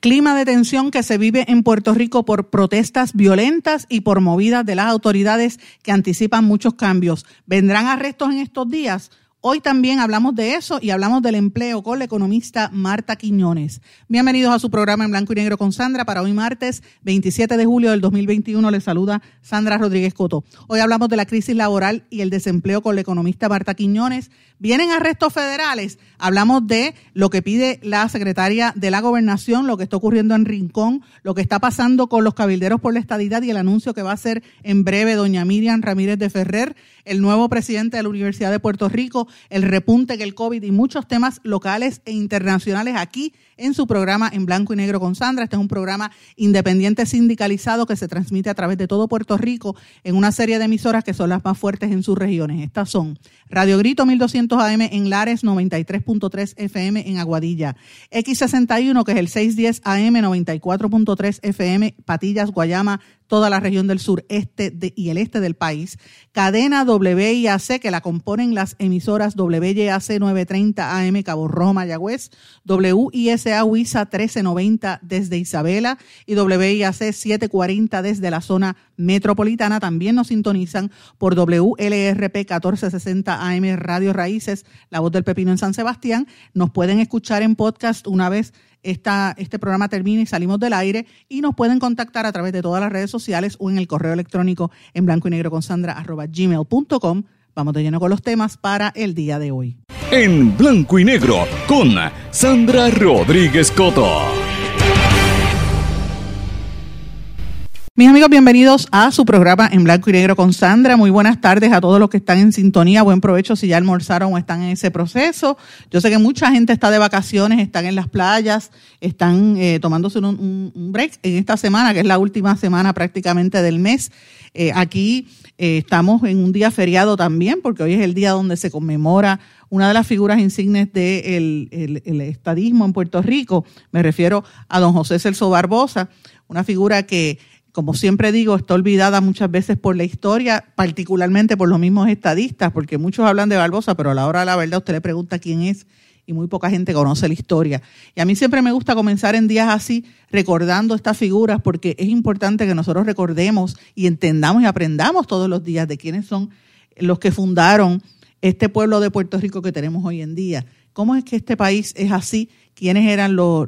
Clima de tensión que se vive en Puerto Rico por protestas violentas y por movidas de las autoridades que anticipan muchos cambios. ¿Vendrán arrestos en estos días? Hoy también hablamos de eso y hablamos del empleo con la economista Marta Quiñones. Bienvenidos a su programa en blanco y negro con Sandra para hoy martes 27 de julio del 2021. Les saluda Sandra Rodríguez Coto. Hoy hablamos de la crisis laboral y el desempleo con la economista Marta Quiñones. Vienen arrestos federales. Hablamos de lo que pide la secretaria de la gobernación, lo que está ocurriendo en Rincón, lo que está pasando con los cabilderos por la estadidad y el anuncio que va a hacer en breve doña Miriam Ramírez de Ferrer, el nuevo presidente de la Universidad de Puerto Rico, el repunte que el COVID y muchos temas locales e internacionales aquí en su programa en blanco y negro con Sandra. Este es un programa independiente sindicalizado que se transmite a través de todo Puerto Rico en una serie de emisoras que son las más fuertes en sus regiones. Estas son Radio Grito 1200 AM en Lares, 93.3 FM en Aguadilla, X61 que es el 610 AM 94.3 FM Patillas, Guayama, toda la región del sur, este y el este del país. Cadena WIAC, que la componen las emisoras WIAC 930 AM Cabo Roma, Mayagüez, WISA WISA 1390 desde Isabela y WIAC 740 desde la zona metropolitana. También nos sintonizan por WLRP 1460 AM Radio Raíces, La Voz del Pepino en San Sebastián. Nos pueden escuchar en podcast una vez esta, este programa termine y salimos del aire y nos pueden contactar a través de todas las redes sociales o en el correo electrónico en blanco y negro con sandra arroba gmail.com. Vamos de lleno con los temas para el día de hoy. En blanco y negro con Sandra Rodríguez Coto. Mis amigos, bienvenidos a su programa en blanco y negro con Sandra. Muy buenas tardes a todos los que están en sintonía. Buen provecho si ya almorzaron o están en ese proceso. Yo sé que mucha gente está de vacaciones, están en las playas, están eh, tomándose un, break en esta semana, que es la última semana prácticamente del mes. Eh, aquí eh, estamos en un día feriado también, porque hoy es el día donde se conmemora una de las figuras insignes del el, estadismo en Puerto Rico. Me refiero a don José Celso Barbosa, una figura que como siempre digo, está olvidada muchas veces por la historia, particularmente por los mismos estadistas, porque muchos hablan de Barbosa, pero a la hora de la verdad usted le pregunta quién es y muy poca gente conoce la historia. Y a mí siempre me gusta comenzar en días así recordando estas figuras porque es importante que nosotros recordemos y entendamos y aprendamos todos los días de quiénes son los que fundaron este pueblo de Puerto Rico que tenemos hoy en día. ¿Cómo es que este país es así quiénes eran los,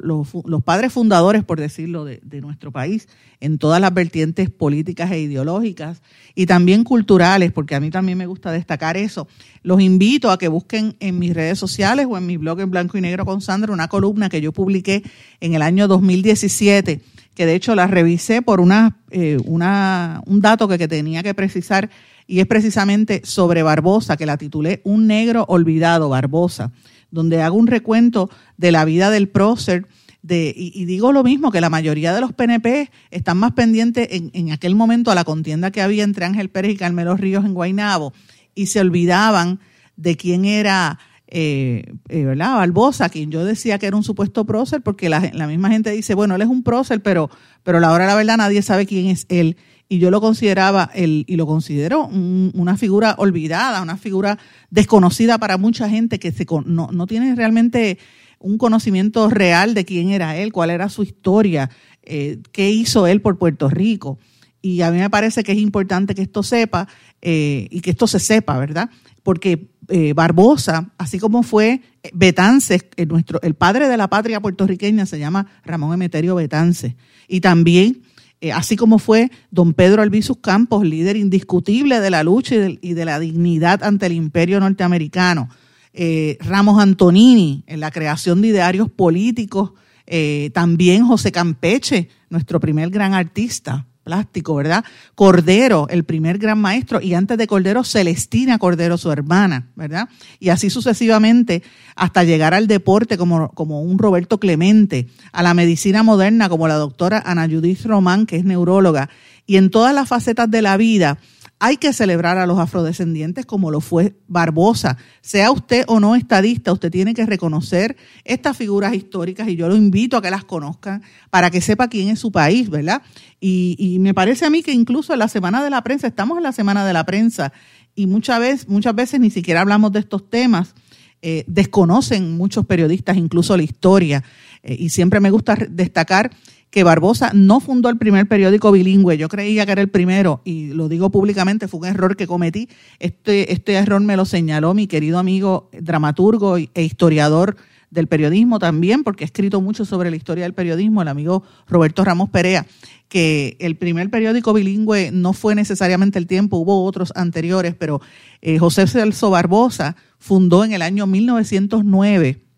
padres fundadores, por decirlo, de, nuestro país, en todas las vertientes políticas e ideológicas y también culturales, porque a mí también me gusta destacar eso. Los invito a que busquen en mis redes sociales o en mi blog en blanco y negro con Sandra una columna que yo publiqué en el año 2017, que de hecho la revisé por eh, una, un dato que, que tenía que precisar y es precisamente sobre Barbosa, que la titulé Un negro olvidado, Barbosa donde hago un recuento de la vida del prócer. De, y, digo lo mismo, que la mayoría de los PNP están más pendientes en, aquel momento a la contienda que había entre Ángel Pérez y Carmelo Ríos en Guaynabo y se olvidaban de quién era eh, eh, ¿verdad? Barbosa, quien yo decía que era un supuesto prócer, porque la, misma gente dice, bueno, él es un prócer, pero, pero la hora la verdad nadie sabe quién es él y yo lo consideraba el, y lo considero una figura olvidada, una figura desconocida para mucha gente que se, no, no, tiene realmente un conocimiento real de quién era él, cuál era su historia, eh, qué hizo él por Puerto Rico. Y a mí me parece que es importante que esto sepa eh, y que esto se sepa, ¿verdad? Porque eh, Barbosa, así como fue Betances, nuestro, el padre de la patria puertorriqueña se llama Ramón Emeterio Betances, y también eh, así como fue don Pedro Albizus Campos, líder indiscutible de la lucha y de, la dignidad ante el imperio norteamericano. Eh, Ramos Antonini en la creación de idearios políticos, eh, también José Campeche, nuestro primer gran artista plástico, ¿verdad? Cordero, el primer gran maestro, y antes de Cordero, Celestina Cordero, su hermana, ¿verdad? Y así sucesivamente hasta llegar al deporte como, como un Roberto Clemente, a la medicina moderna como la doctora Ana Judith Román, que es neuróloga, y en todas las facetas de la vida hay que celebrar a los afrodescendientes como lo fue Barbosa. Sea usted o no estadista, usted tiene que reconocer estas figuras históricas y yo lo invito a que las conozcan para que sepa quién es su país, ¿verdad? Y, me parece a mí que incluso en la Semana de la Prensa, estamos en la Semana de la Prensa y muchas veces, muchas veces ni siquiera hablamos de estos temas. Eh, desconocen muchos periodistas incluso la historia eh, y siempre me gusta destacar que Barbosa no fundó el primer periódico bilingüe. Yo creía que era el primero y lo digo públicamente, fue un error que cometí. Este, este error me lo señaló mi querido amigo dramaturgo e historiador del periodismo también, porque ha escrito mucho sobre la historia del periodismo, el amigo Roberto Ramos Perea, que el primer periódico bilingüe no fue necesariamente el tiempo, hubo otros anteriores, pero eh, José Celso Barbosa fundó en el año 1909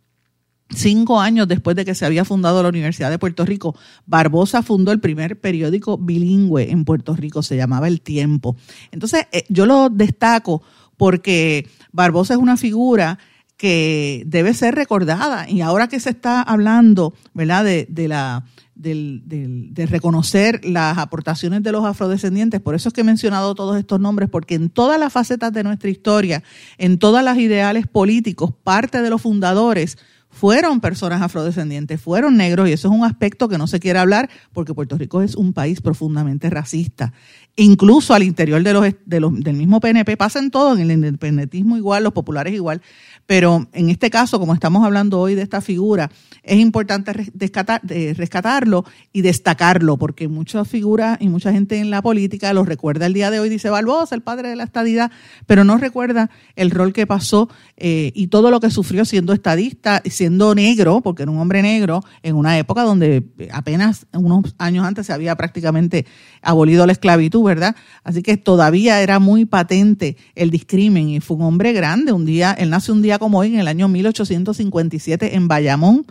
Cinco años después de que se había fundado la Universidad de Puerto Rico, Barbosa fundó el primer periódico bilingüe en Puerto Rico, se llamaba El Tiempo. Entonces, eh, yo lo destaco porque Barbosa es una figura que debe ser recordada y ahora que se está hablando, ¿verdad?, de, de la, de reconocer las aportaciones de los afrodescendientes. Por eso es que he mencionado todos estos nombres, porque en todas las facetas de nuestra historia, en todas las ideales políticos, parte de los fundadores fueron personas afrodescendientes, fueron negros, y eso es un aspecto que no se quiere hablar porque Puerto Rico es un país profundamente racista. Incluso al interior de los, de los, del mismo PNP pasa en todo, en el independentismo igual, los populares igual, pero en este caso, como estamos hablando hoy de esta figura, es importante rescatarlo y destacarlo, porque muchas figuras y mucha gente en la política lo recuerda el día de hoy, dice Barbosa, el padre de la estadidad, pero no recuerda el rol que pasó eh, y todo lo que sufrió siendo estadista, siendo negro, porque era un hombre negro, en una época donde apenas unos años antes se había prácticamente abolido la esclavitud, ¿verdad? Así que todavía era muy patente el discrimen y fue un hombre grande, un día, él nace un día como hoy, en el año 1857, en Bayamón.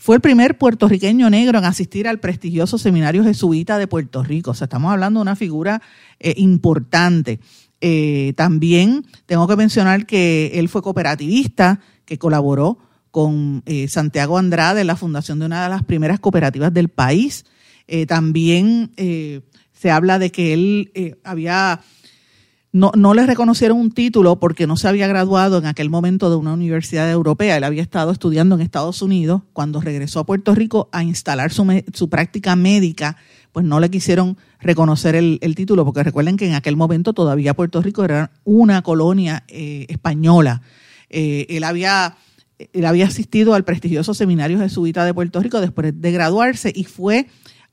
Fue el primer puertorriqueño negro en asistir al prestigioso seminario jesuita de Puerto Rico. O sea, estamos hablando de una figura eh, importante. Eh, también tengo que mencionar que él fue cooperativista, que colaboró con eh, Santiago Andrade en la fundación de una de las primeras cooperativas del país. también se habla de que él había no, no le reconocieron un título porque no se había graduado en aquel momento de una universidad europea. Él había estado estudiando en Estados Unidos. Cuando regresó a Puerto Rico a instalar su, su práctica médica, pues no le quisieron reconocer el, título, porque recuerden que en aquel momento todavía Puerto Rico era una colonia eh, española. Eh, él había él había asistido al prestigioso seminario jesuita de Puerto Rico después de graduarse y fue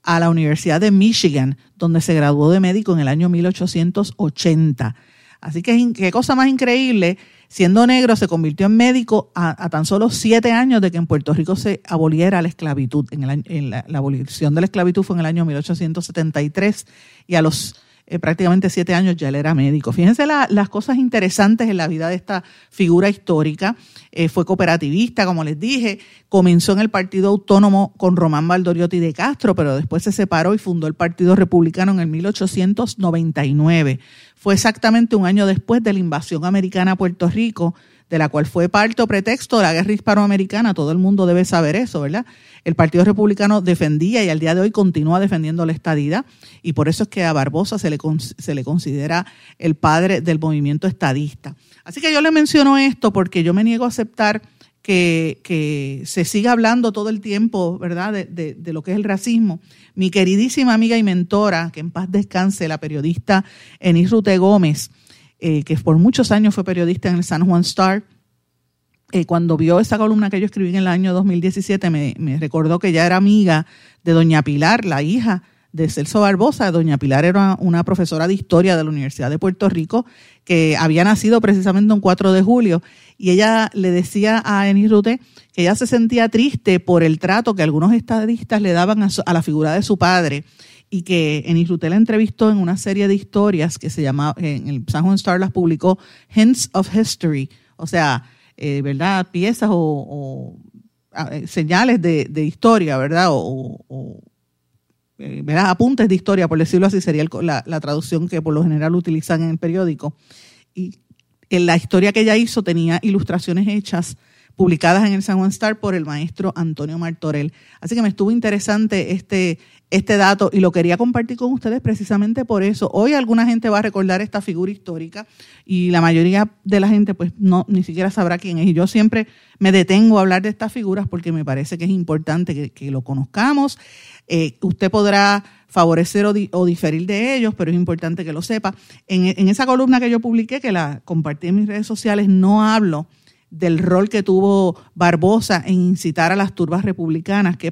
a la Universidad de Michigan, donde se graduó de médico en el año 1880. Así que qué cosa más increíble, siendo negro se convirtió en médico a, tan solo siete años de que en Puerto Rico se aboliera la esclavitud. En, la, la, abolición de la esclavitud fue en el año 1873 y a los eh, prácticamente siete años ya él era médico. Fíjense las cosas interesantes en la vida de esta figura histórica. Eh, fue cooperativista, como les dije, comenzó en el Partido Autónomo con Román Valdoriotti de Castro, pero después se separó y fundó el Partido Republicano en el 1899. Fue exactamente un año después de la invasión americana a Puerto Rico de la cual fue parte o pretexto de la guerra hispanoamericana, todo el mundo debe saber eso, ¿verdad? El Partido Republicano defendía y al día de hoy continúa defendiendo la estadidad y por eso es que a Barbosa se le, se le considera el padre del movimiento estadista. Así que yo le menciono esto porque yo me niego a aceptar que, que, se siga hablando todo el tiempo, ¿verdad?, de, de, de, lo que es el racismo. Mi queridísima amiga y mentora, que en paz descanse, la periodista Enis Rute Gómez, eh, que por muchos años fue periodista en el San Juan Star, eh, cuando vio esa columna que yo escribí en el año 2017, me, me, recordó que ya era amiga de doña Pilar, la hija de Celso Barbosa. Doña Pilar era una profesora de historia de la Universidad de Puerto Rico que había nacido precisamente un 4 de julio y ella le decía a Enis Rute que ella se sentía triste por el trato que algunos estadistas le daban a la figura de su padre y que en Isrutel entrevistó en una serie de historias que se llamaba, en el San Juan Star las publicó Hints of History, o sea, eh, ¿verdad? Piezas o, eh, señales de, historia, ¿verdad? O, eh, apuntes de historia, por decirlo así, sería la, la, traducción que por lo general utilizan en el periódico. Y en la historia que ella hizo tenía ilustraciones hechas publicadas en el San Juan Star por el maestro Antonio Martorell. Así que me estuvo interesante este, este dato y lo quería compartir con ustedes precisamente por eso. Hoy alguna gente va a recordar esta figura histórica y la mayoría de la gente pues no ni siquiera sabrá quién es. Y yo siempre me detengo a hablar de estas figuras porque me parece que es importante que, lo conozcamos. Eh, usted podrá favorecer o, diferir de ellos, pero es importante que lo sepa. En, en esa columna que yo publiqué, que la compartí en mis redes sociales, no hablo del rol que tuvo Barbosa en incitar a las turbas republicanas, qué,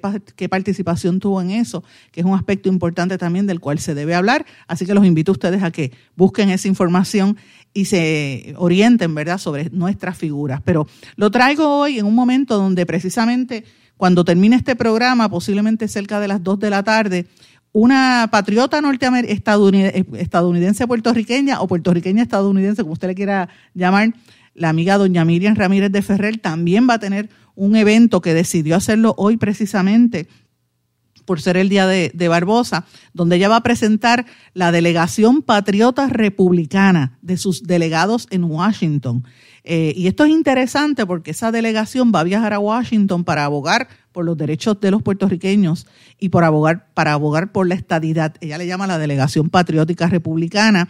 participación tuvo en eso, que es un aspecto importante también del cual se debe hablar. Así que los invito a ustedes a que busquen esa información y se orienten, ¿verdad?, sobre nuestras figuras. Pero lo traigo hoy en un momento donde precisamente cuando termine este programa, posiblemente cerca de las 2 de la tarde, una patriota norteamericana, estadounidense puertorriqueña o puertorriqueña estadounidense, como usted le quiera llamar, la amiga doña Miriam Ramírez de Ferrer también va a tener un evento que decidió hacerlo hoy precisamente por ser el día de, Barbosa, donde ella va a presentar la delegación patriota republicana de sus delegados en Washington. Eh, y esto es interesante porque esa delegación va a viajar a Washington para abogar por los derechos de los puertorriqueños y por abogar, para abogar por la estadidad. Ella le llama la delegación patriótica republicana.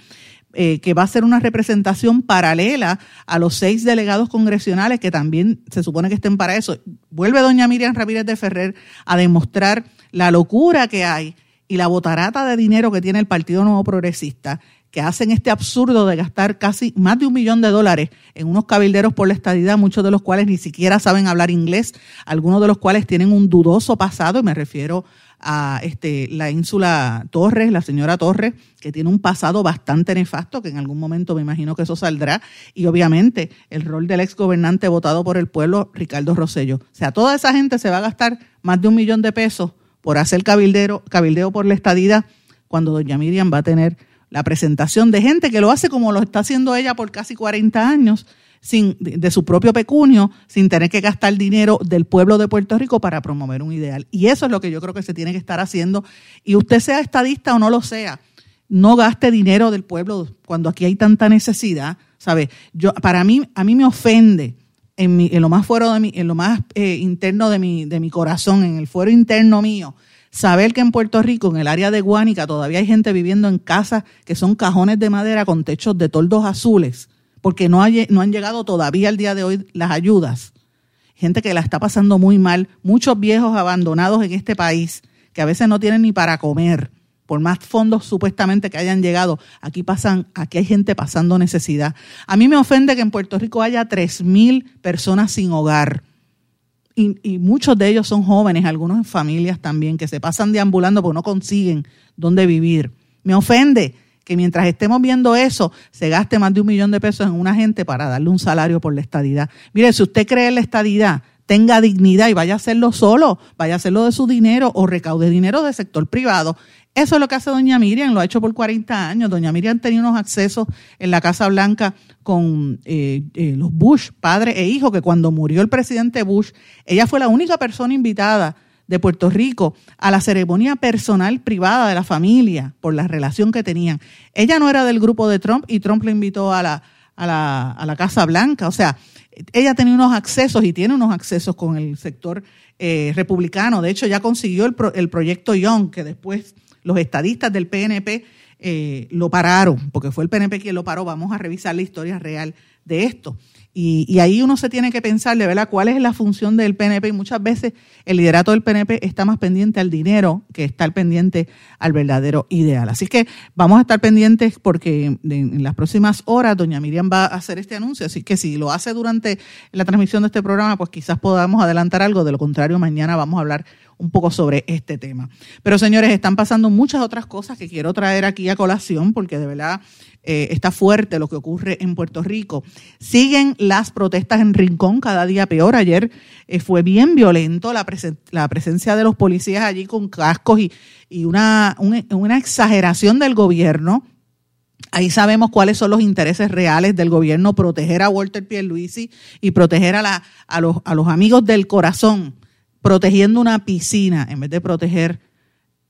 Eh, que va a ser una representación paralela a los seis delegados congresionales que también se supone que estén para eso. Vuelve doña Miriam Ramírez de Ferrer a demostrar la locura que hay y la botarata de dinero que tiene el Partido Nuevo Progresista, que hacen este absurdo de gastar casi más de un millón de dólares en unos cabilderos por la estadidad, muchos de los cuales ni siquiera saben hablar inglés, algunos de los cuales tienen un dudoso pasado, y me refiero a este, la ínsula Torres, la señora Torres, que tiene un pasado bastante nefasto, que en algún momento me imagino que eso saldrá, y obviamente el rol del ex gobernante votado por el pueblo, Ricardo Rosello. O sea, toda esa gente se va a gastar más de un millón de pesos por hacer cabildero, cabildeo por la estadía, cuando doña Miriam va a tener la presentación de gente que lo hace como lo está haciendo ella por casi 40 años, sin, de su propio pecunio, sin tener que gastar dinero del pueblo de Puerto Rico para promover un ideal. Y eso es lo que yo creo que se tiene que estar haciendo. Y usted sea estadista o no lo sea, no gaste dinero del pueblo cuando aquí hay tanta necesidad. ¿Sabe? Yo, para mí, a mí me ofende en, mi, en lo más fuero de mi, en lo más eh, interno de mi, de mi corazón, en el fuero interno mío, saber que en Puerto Rico, en el área de Guánica, todavía hay gente viviendo en casas que son cajones de madera con techos de toldos azules porque no, no han llegado todavía al día de hoy las ayudas. Gente que la está pasando muy mal, muchos viejos abandonados en este país que a veces no tienen ni para comer, por más fondos supuestamente que hayan llegado, aquí pasan, aquí hay gente pasando necesidad. A mí me ofende que en Puerto Rico haya 3.000 personas sin hogar. Y, y, muchos de ellos son jóvenes, algunos familias también, que se pasan deambulando porque no consiguen dónde vivir. Me ofende que mientras estemos viendo eso, se gaste más de un millón de pesos en una gente para darle un salario por la estadidad. Mire, si usted cree en la estadidad, tenga dignidad y vaya a hacerlo solo, vaya a hacerlo de su dinero o recaude dinero del sector privado. Eso es lo que hace doña Miriam, lo ha hecho por 40 años. Doña Miriam tenía unos accesos en la Casa Blanca con eh, eh, los Bush, padre e hijo, que cuando murió el presidente Bush, ella fue la única persona invitada de Puerto Rico a la ceremonia personal privada de la familia por la relación que tenían. Ella no era del grupo de Trump y Trump le invitó a la, a la, a la Casa Blanca. O sea, ella tenía unos accesos y tiene unos accesos con el sector eh, republicano. De hecho, ya consiguió el, el, proyecto Young, que después los estadistas del PNP eh, lo pararon, porque fue el PNP quien lo paró. Vamos a revisar la historia real de esto. Y, ahí uno se tiene que pensar, ¿verdad?, cuál es la función del PNP. Y muchas veces el liderato del PNP está más pendiente al dinero que estar pendiente al verdadero ideal. Así que vamos a estar pendientes porque en las próximas horas doña Miriam va a hacer este anuncio. Así que si lo hace durante la transmisión de este programa, pues quizás podamos adelantar algo. De lo contrario, mañana vamos a hablar un poco sobre este tema. Pero señores, están pasando muchas otras cosas que quiero traer aquí a colación porque de verdad eh, está fuerte lo que ocurre en Puerto Rico. Siguen las protestas en Rincón, cada día peor. Ayer eh, fue bien violento la, presencia de los policías allí con cascos y, una, exageración del gobierno. Ahí sabemos cuáles son los intereses reales del gobierno, proteger a Walter Pierluisi y proteger a los amigos del corazón, protegiendo una piscina en vez de proteger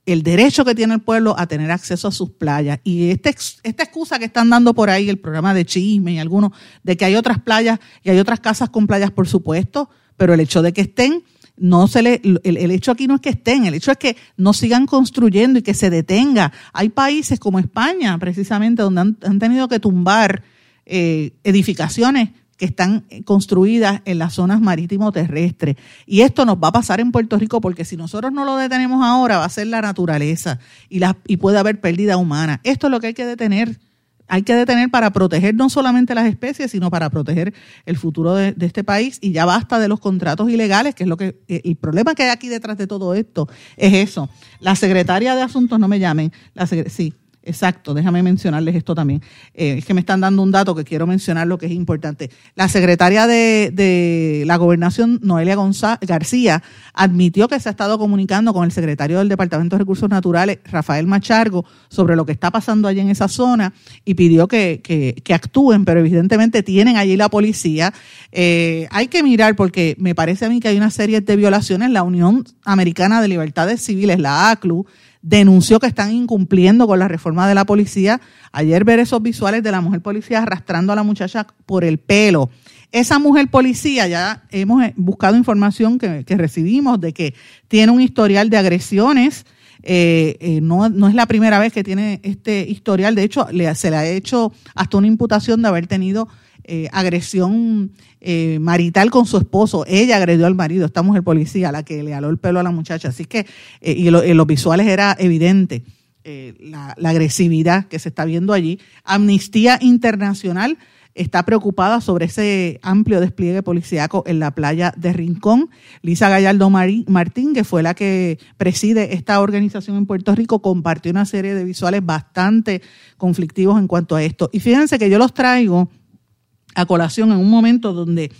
el derecho que tiene el pueblo a tener acceso a sus playas. Y este, esta excusa que están dando por ahí, el programa de chisme y algunos, de que hay otras playas y hay otras casas con playas, por supuesto, pero el hecho de que estén, no se le, el, hecho aquí no es que estén, el hecho es que no sigan construyendo y que se detenga. Hay países como España, precisamente, donde han, tenido que tumbar eh, edificaciones están construidas en las zonas marítimo terrestres. Y esto nos va a pasar en Puerto Rico porque si nosotros no lo detenemos ahora va a ser la naturaleza y, la, y puede haber pérdida humana. Esto es lo que hay que detener. Hay que detener para proteger no solamente las especies, sino para proteger el futuro de, este país. Y ya basta de los contratos ilegales, que es lo que eh, el problema que hay aquí detrás de todo esto es eso. La secretaria de Asuntos, no me llamen, la sí, Exacto, déjame mencionarles esto también. Eh, es que me están dando un dato que quiero mencionar lo que es importante. La secretaria de, la gobernación, Noelia González García, admitió que se ha estado comunicando con el secretario del Departamento de Recursos Naturales, Rafael Machargo, sobre lo que está pasando allí en esa zona y pidió que, que, actúen, pero evidentemente tienen allí la policía. Eh, hay que mirar porque me parece a mí que hay una serie de violaciones. La Unión Americana de Libertades Civiles, la ACLU, denunció que están incumpliendo con la reforma de la policía. Ayer ver esos visuales de la mujer policía arrastrando a la muchacha por el pelo. Esa mujer policía, ya hemos buscado información que, recibimos de que tiene un historial de agresiones. Eh, eh, no, no, es la primera vez que tiene este historial. De hecho, se le ha hecho hasta una imputación de haber tenido eh, agresión eh, marital con su esposo. Ella agredió al marido, esta mujer policía, la que le aló el pelo a la muchacha. Así que, eh, y en los visuales era evidente la, agresividad que se está viendo allí. Amnistía Internacional está preocupada sobre ese amplio despliegue policíaco en la playa de Rincón. Lisa Gallardo Martín, que fue la que preside esta organización en Puerto Rico, compartió una serie de visuales bastante conflictivos en cuanto a esto. Y fíjense que yo los traigo a colación en un momento donde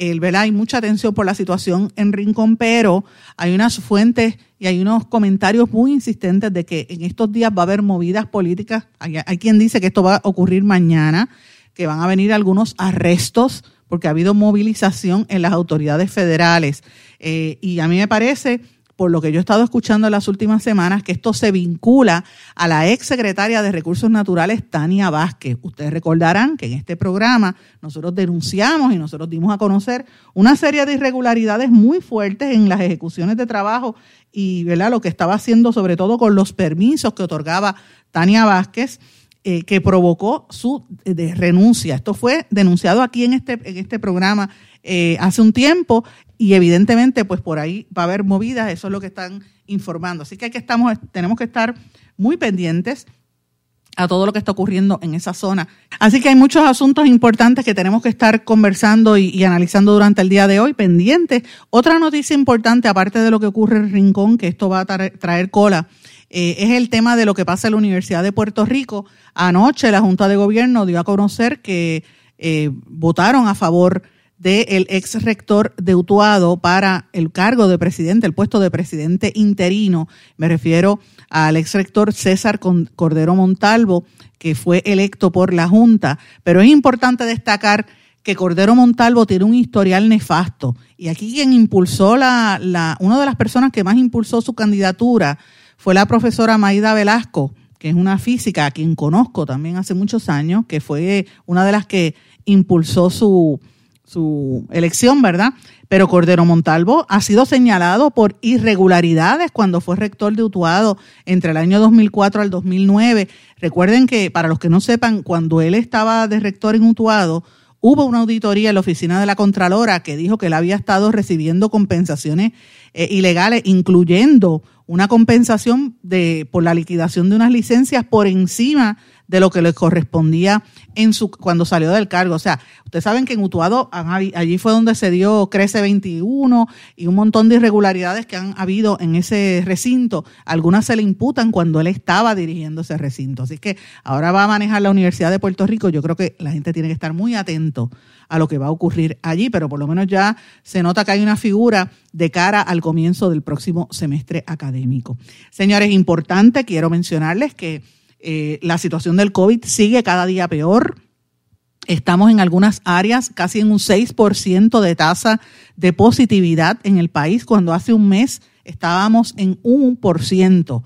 el, hay mucha atención por la situación en Rincón, pero hay unas fuentes y hay unos comentarios muy insistentes de que en estos días va a haber movidas políticas. Hay, quien dice que esto va a ocurrir mañana, que van a venir algunos arrestos porque ha habido movilización en las autoridades federales. Eh, y a mí me parece por lo que yo he estado escuchando en las últimas semanas, que esto se vincula a la ex secretaria de Recursos Naturales, Tania Vázquez. Ustedes recordarán que en este programa nosotros denunciamos y nosotros dimos a conocer una serie de irregularidades muy fuertes en las ejecuciones de trabajo y ¿verdad? lo que estaba haciendo sobre todo con los permisos que otorgaba Tania Vázquez. Eh, que provocó su de renuncia. Esto fue denunciado aquí en este, en este programa eh, hace un tiempo y evidentemente pues por ahí va a haber movidas, eso es lo que están informando. Así que, hay que estamos, tenemos que estar muy pendientes a todo lo que está ocurriendo en esa zona. Así que hay muchos asuntos importantes que tenemos que estar conversando y, analizando durante el día de hoy, pendientes. Otra noticia importante, aparte de lo que ocurre en Rincón, que esto va a traer, cola, eh, es el tema de lo que pasa en la Universidad de Puerto Rico. Anoche la Junta de Gobierno dio a conocer que eh, votaron a favor del ex rector de Utuado para el cargo de presidente, el puesto de presidente interino. Me refiero al ex rector César Cordero Montalvo, que fue electo por la Junta. Pero es importante destacar que Cordero Montalvo tiene un historial nefasto. Y aquí quien impulsó la, la, una de las personas que más impulsó su candidatura fue la profesora Maida Velasco, que es una física a quien conozco también hace muchos años, que fue una de las que impulsó su, su elección, ¿verdad? Pero Cordero Montalvo ha sido señalado por irregularidades cuando fue rector de Utuado entre el año 2004 al 2009. Recuerden que, para los que no sepan, cuando él estaba de rector en Utuado, hubo una auditoría en la oficina de la Contralora que dijo que él había estado recibiendo compensaciones eh, ilegales, incluyendo una compensación de, por la liquidación de unas licencias por encima de lo que le correspondía en su cuando salió del cargo. O sea, ustedes saben que en Utuado allí fue donde se dio Crece 21 y un montón de irregularidades que han habido en ese recinto. Algunas se le imputan cuando él estaba dirigiendo ese recinto. Así que ahora va a manejar la Universidad de Puerto Rico. Yo creo que la gente tiene que estar muy atento a lo que va a ocurrir allí, pero por lo menos ya se nota que hay una figura de cara al comienzo del próximo semestre académico. Señores, importante, quiero mencionarles que eh, la situación del COVID sigue cada día peor. Estamos en algunas áreas casi en un 6% de tasa de positividad en el país, cuando hace un mes estábamos en un 1%.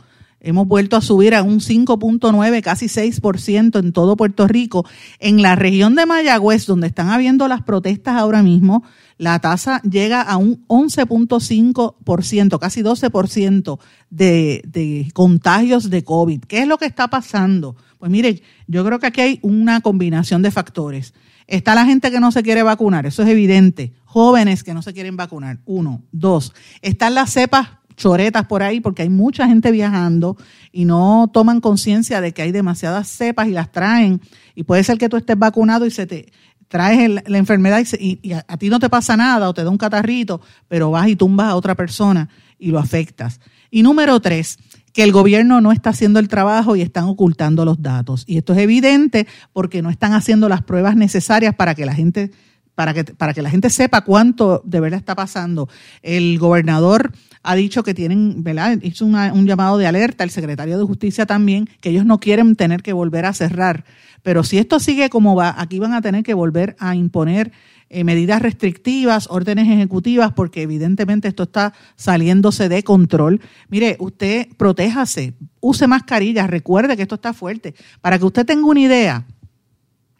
Hemos vuelto a subir a un 5.9, casi 6% en todo Puerto Rico. En la región de Mayagüez, donde están habiendo las protestas ahora mismo, la tasa llega a un 11.5%, casi 12% de, contagios de COVID. ¿Qué es lo que está pasando? Pues mire, yo creo que aquí hay una combinación de factores. Está la gente que no se quiere vacunar, eso es evidente. Jóvenes que no se quieren vacunar, uno. Dos, están las cepas choretas por ahí porque hay mucha gente viajando y no toman conciencia de que hay demasiadas cepas y las traen. Y puede ser que tú estés vacunado y se te traes la enfermedad y, a, a, ti no te pasa nada o te da un catarrito, pero vas y tumbas a otra persona y lo afectas. Y número tres, que el gobierno no está haciendo el trabajo y están ocultando los datos. Y esto es evidente porque no están haciendo las pruebas necesarias para que la gente para que, para que la gente sepa cuánto de verdad está pasando. El gobernador ha dicho que tienen, ¿verdad? Hizo un llamado de alerta, el secretario de Justicia también, que ellos no quieren tener que volver a cerrar. Pero si esto sigue como va, aquí van a tener que volver a imponer eh, medidas restrictivas, órdenes ejecutivas, porque evidentemente esto está saliéndose de control. Mire, usted protéjase, use mascarillas, recuerde que esto está fuerte. Para que usted tenga una idea,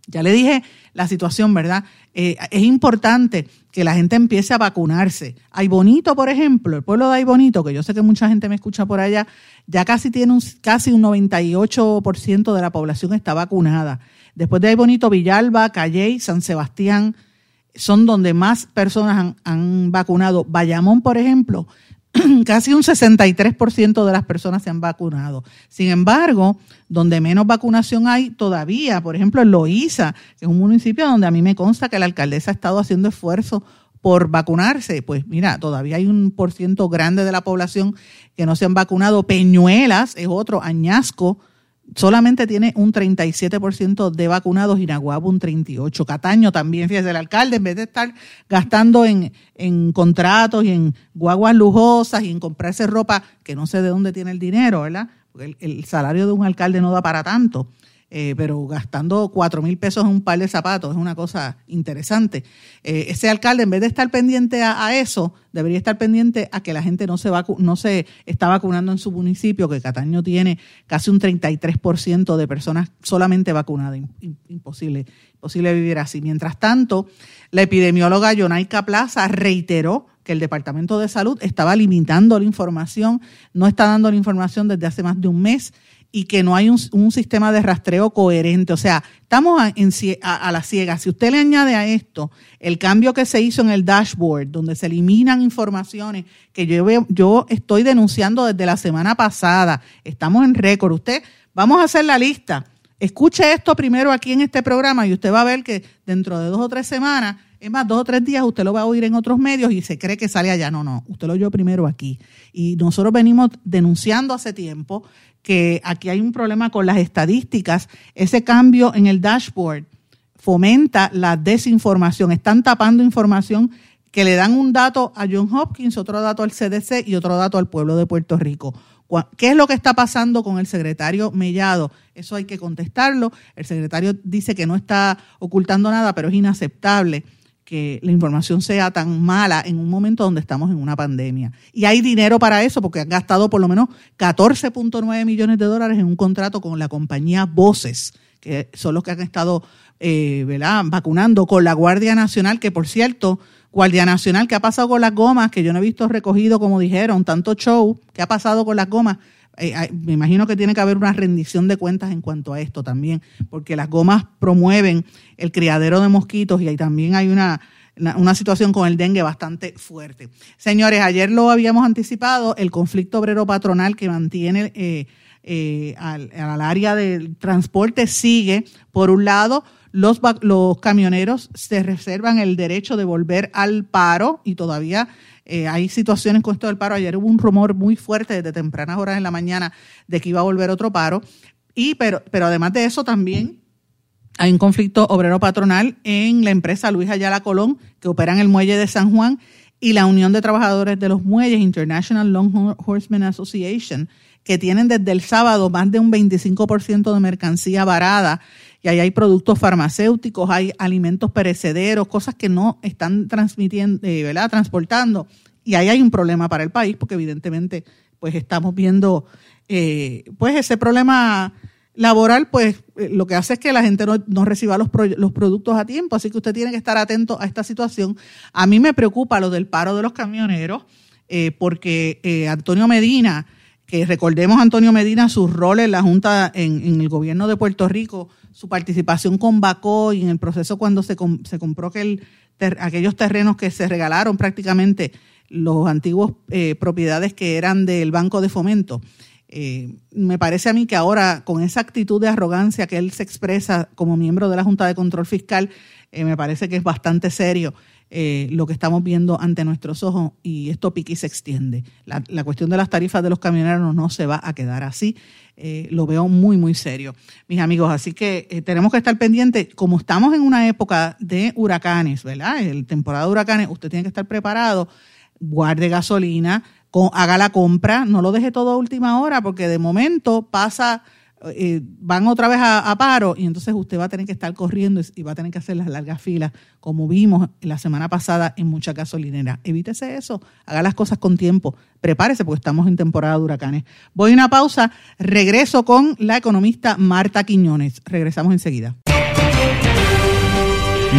ya le dije la situación, ¿verdad? Eh, es importante que la gente empiece a vacunarse. Hay Bonito, por ejemplo, el pueblo de Ay Bonito, que yo sé que mucha gente me escucha por allá, ya casi tiene un, casi un 98% de la población está vacunada. Después de Ay Bonito, Villalba, Calley, San Sebastián, son donde más personas han, han vacunado. Bayamón, por ejemplo, casi un 63% de las personas se han vacunado. Sin embargo, donde menos vacunación hay todavía, por ejemplo, en Loíza, que es un municipio donde a mí me consta que la alcaldesa ha estado haciendo esfuerzo por vacunarse, pues mira, todavía hay un por ciento grande de la población que no se han vacunado. Peñuelas es otro, Añasco, solamente tiene un 37% de vacunados y Nahuabo un 38%. Cataño también, fíjese, el alcalde en vez de estar gastando en, en contratos y en guaguas lujosas y en comprarse ropa que no sé de dónde tiene el dinero, ¿verdad? Porque el salario de un alcalde no da para tanto eh, pero gastando cuatro mil pesos en un par de zapatos es una cosa interesante. Eh, ese alcalde, en vez de estar pendiente a, eso, debería estar pendiente a que la gente no se, no se está vacunando en su municipio, que Cataño tiene casi un 33% de personas solamente vacunadas. Imposible, imposible vivir así. Mientras tanto, la epidemióloga Yonaika Plaza reiteró que el Departamento de Salud estaba limitando la información, no está dando la información desde hace más de un mes y que no hay un, sistema de rastreo coherente. O sea, estamos a, a, la ciega. Si usted le añade a esto el cambio que se hizo en el dashboard, donde se eliminan informaciones que yo, yo estoy denunciando desde la semana pasada, estamos en récord. Usted, vamos a hacer la lista. Escuche esto primero aquí en este programa y usted va a ver que dentro de dos o tres semanas es más, dos o tres días usted lo va a oír en otros medios y se cree que sale allá. No, no, usted lo oyó primero aquí. Y nosotros venimos denunciando hace tiempo que aquí hay un problema con las estadísticas. Ese cambio en el dashboard fomenta la desinformación. Están tapando información que le dan un dato a John Hopkins, otro dato al CDC y otro dato al pueblo de Puerto Rico. ¿Qué es lo que está pasando con el secretario Mellado? Eso hay que contestarlo. El secretario dice que no está ocultando nada, pero es inaceptable que la información sea tan mala en un momento donde estamos en una pandemia. Y hay dinero para eso porque han gastado por lo menos 14.9 millones de dólares en un contrato con la compañía Voces, que son los que han estado eh, vacunando con la Guardia Nacional, que por cierto, Guardia Nacional, ¿qué ha pasado con las gomas? Que yo no he visto recogido, como dijeron, tanto show, ¿qué ha pasado con las gomas? Eh, me imagino que tiene que haber una rendición de cuentas en cuanto a esto también, porque las gomas promueven el criadero de mosquitos y ahí también hay una, una situación con el dengue bastante fuerte. Señores, ayer lo habíamos anticipado, el conflicto obrero patronal que mantiene eh, eh, al, al, área del transporte sigue. Por un lado, los, los camioneros se reservan el derecho de volver al paro y todavía eh, hay situaciones con esto del paro. Ayer hubo un rumor muy fuerte desde tempranas horas en la mañana de que iba a volver otro paro. Y, pero, pero además de eso también hay un conflicto obrero patronal en la empresa Luis Ayala Colón, que opera en el muelle de San Juan, y la Unión de Trabajadores de los Muelles, International Long Horsemen Association, que tienen desde el sábado más de un 25% de mercancía varada y ahí hay productos farmacéuticos, hay alimentos perecederos, cosas que no están transmitiendo, eh, ¿verdad? transportando. Y ahí hay un problema para el país porque evidentemente pues estamos viendo eh, pues ese problema laboral, pues eh, lo que hace es que la gente no, reciba los, los productos a tiempo, así que usted tiene que estar atento a esta situación. A mí me preocupa lo del paro de los camioneros, porque Antonio Medina, que recordemos Antonio Medina, su rol en la Junta, en, el gobierno de Puerto Rico, su participación con Bacó y en el proceso cuando se, se compró que el, aquellos terrenos que se regalaron prácticamente los antiguos propiedades que eran del Banco de Fomento. Eh, me parece a mí que ahora, con esa actitud de arrogancia que él se expresa como miembro de la Junta de Control Fiscal, eh, me parece que es bastante serio eh, lo que estamos viendo ante nuestros ojos y esto pique y se extiende. La, cuestión de las tarifas de los camioneros no se va a quedar así. lo veo muy, muy serio, mis amigos. Así que tenemos que estar pendientes. Como estamos en una época de huracanes, ¿verdad? El temporada de huracanes, usted tiene que estar preparado. Guarde gasolina, haga la compra, no lo deje todo a última hora, porque de momento pasa, eh, van otra vez a, paro y entonces usted va a tener que estar corriendo y va a tener que hacer las largas filas, como vimos la semana pasada en muchas gasolineras. Evítese eso, haga las cosas con tiempo, prepárese porque estamos en temporada de huracanes. Voy a una pausa, regreso con la economista Marta Quiñones. Regresamos enseguida.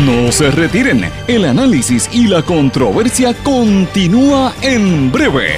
No se retiren, el análisis y la controversia continúa en breve,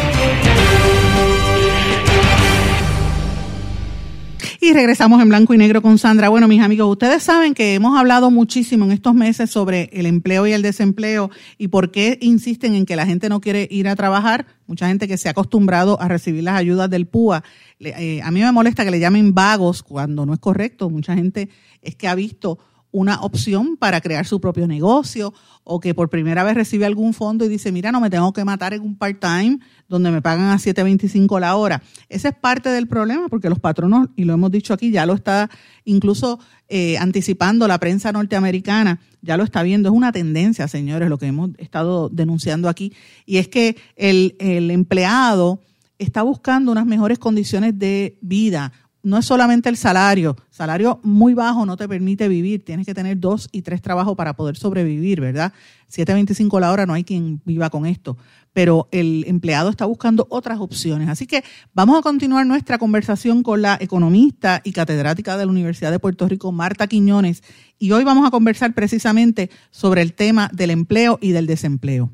Y regresamos en blanco y negro con Sandra. Bueno, mis amigos, ustedes saben que hemos hablado muchísimo en estos meses sobre el empleo y el desempleo y por qué insisten en que la gente no quiere ir a trabajar. Mucha gente que se ha acostumbrado a recibir las ayudas del PUA. Eh, a mí me molesta que le llamen vagos cuando no es correcto. Mucha gente es que ha visto una opción para crear su propio negocio o que por primera vez recibe algún fondo y dice, mira, no me tengo que matar en un part-time donde me pagan a 7.25 la hora. Ese es parte del problema porque los patronos, y lo hemos dicho aquí, ya lo está incluso eh, anticipando la prensa norteamericana, ya lo está viendo, es una tendencia, señores, lo que hemos estado denunciando aquí, y es que el, el empleado está buscando unas mejores condiciones de vida, no es solamente el salario. Salario muy bajo no te permite vivir. Tienes que tener dos y tres trabajos para poder sobrevivir, ¿verdad? 7.25 la hora no hay quien viva con esto. Pero el empleado está buscando otras opciones. Así que vamos a continuar nuestra conversación con la economista y catedrática de la Universidad de Puerto Rico, Marta Quiñones. Y hoy vamos a conversar precisamente sobre el tema del empleo y del desempleo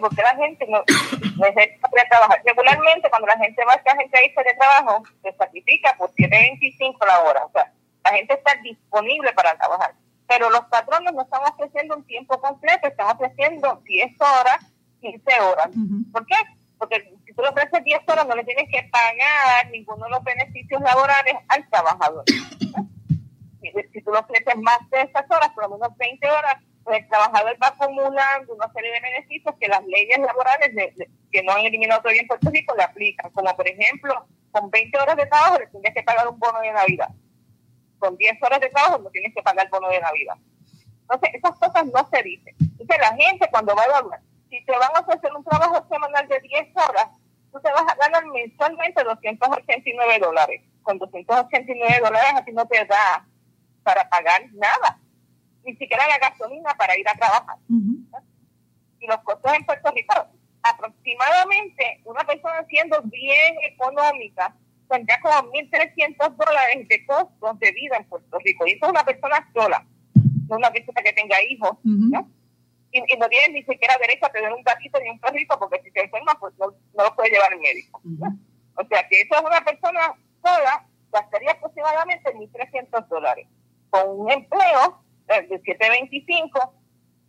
porque la gente no necesita trabajar. Regularmente, cuando la gente va a esta gente ahí de trabajo, se sacrifica por 7.25 la hora. O sea, la gente está disponible para trabajar. Pero los patrones no están ofreciendo un tiempo completo, están ofreciendo 10 horas, 15 horas. ¿Por qué? Porque si tú le ofreces 10 horas, no le tienes que pagar ninguno de los beneficios laborales al trabajador. Si, si tú le ofreces más de esas horas, por lo menos 20 horas, el trabajador va acumulando una serie de beneficios que las leyes laborales que no han eliminado todavía en Puerto Rico le aplican, como por ejemplo, con 20 horas de trabajo le tienes que pagar un bono de Navidad. Con 10 horas de trabajo no tienes que pagar el bono de Navidad. Entonces, esas cosas no se dicen. Entonces, la gente cuando va a evaluar, si te van a ofrecer un trabajo semanal de 10 horas, tú te vas a ganar mensualmente 289 dólares. Con 289 dólares a ti no te da para pagar nada ni siquiera la gasolina para ir a trabajar. Y los costos en Puerto Rico, aproximadamente una persona siendo bien económica, tendría como 1.300 dólares de costos de vida en Puerto Rico. Y eso es una persona sola, no una persona que tenga hijos. Y, no tiene ni siquiera derecho a tener un gatito ni un perrito, porque si se enferma, pues no, lo puede llevar el médico. O sea que eso es una persona sola, gastaría aproximadamente 1.300 dólares. Con un empleo de 7.25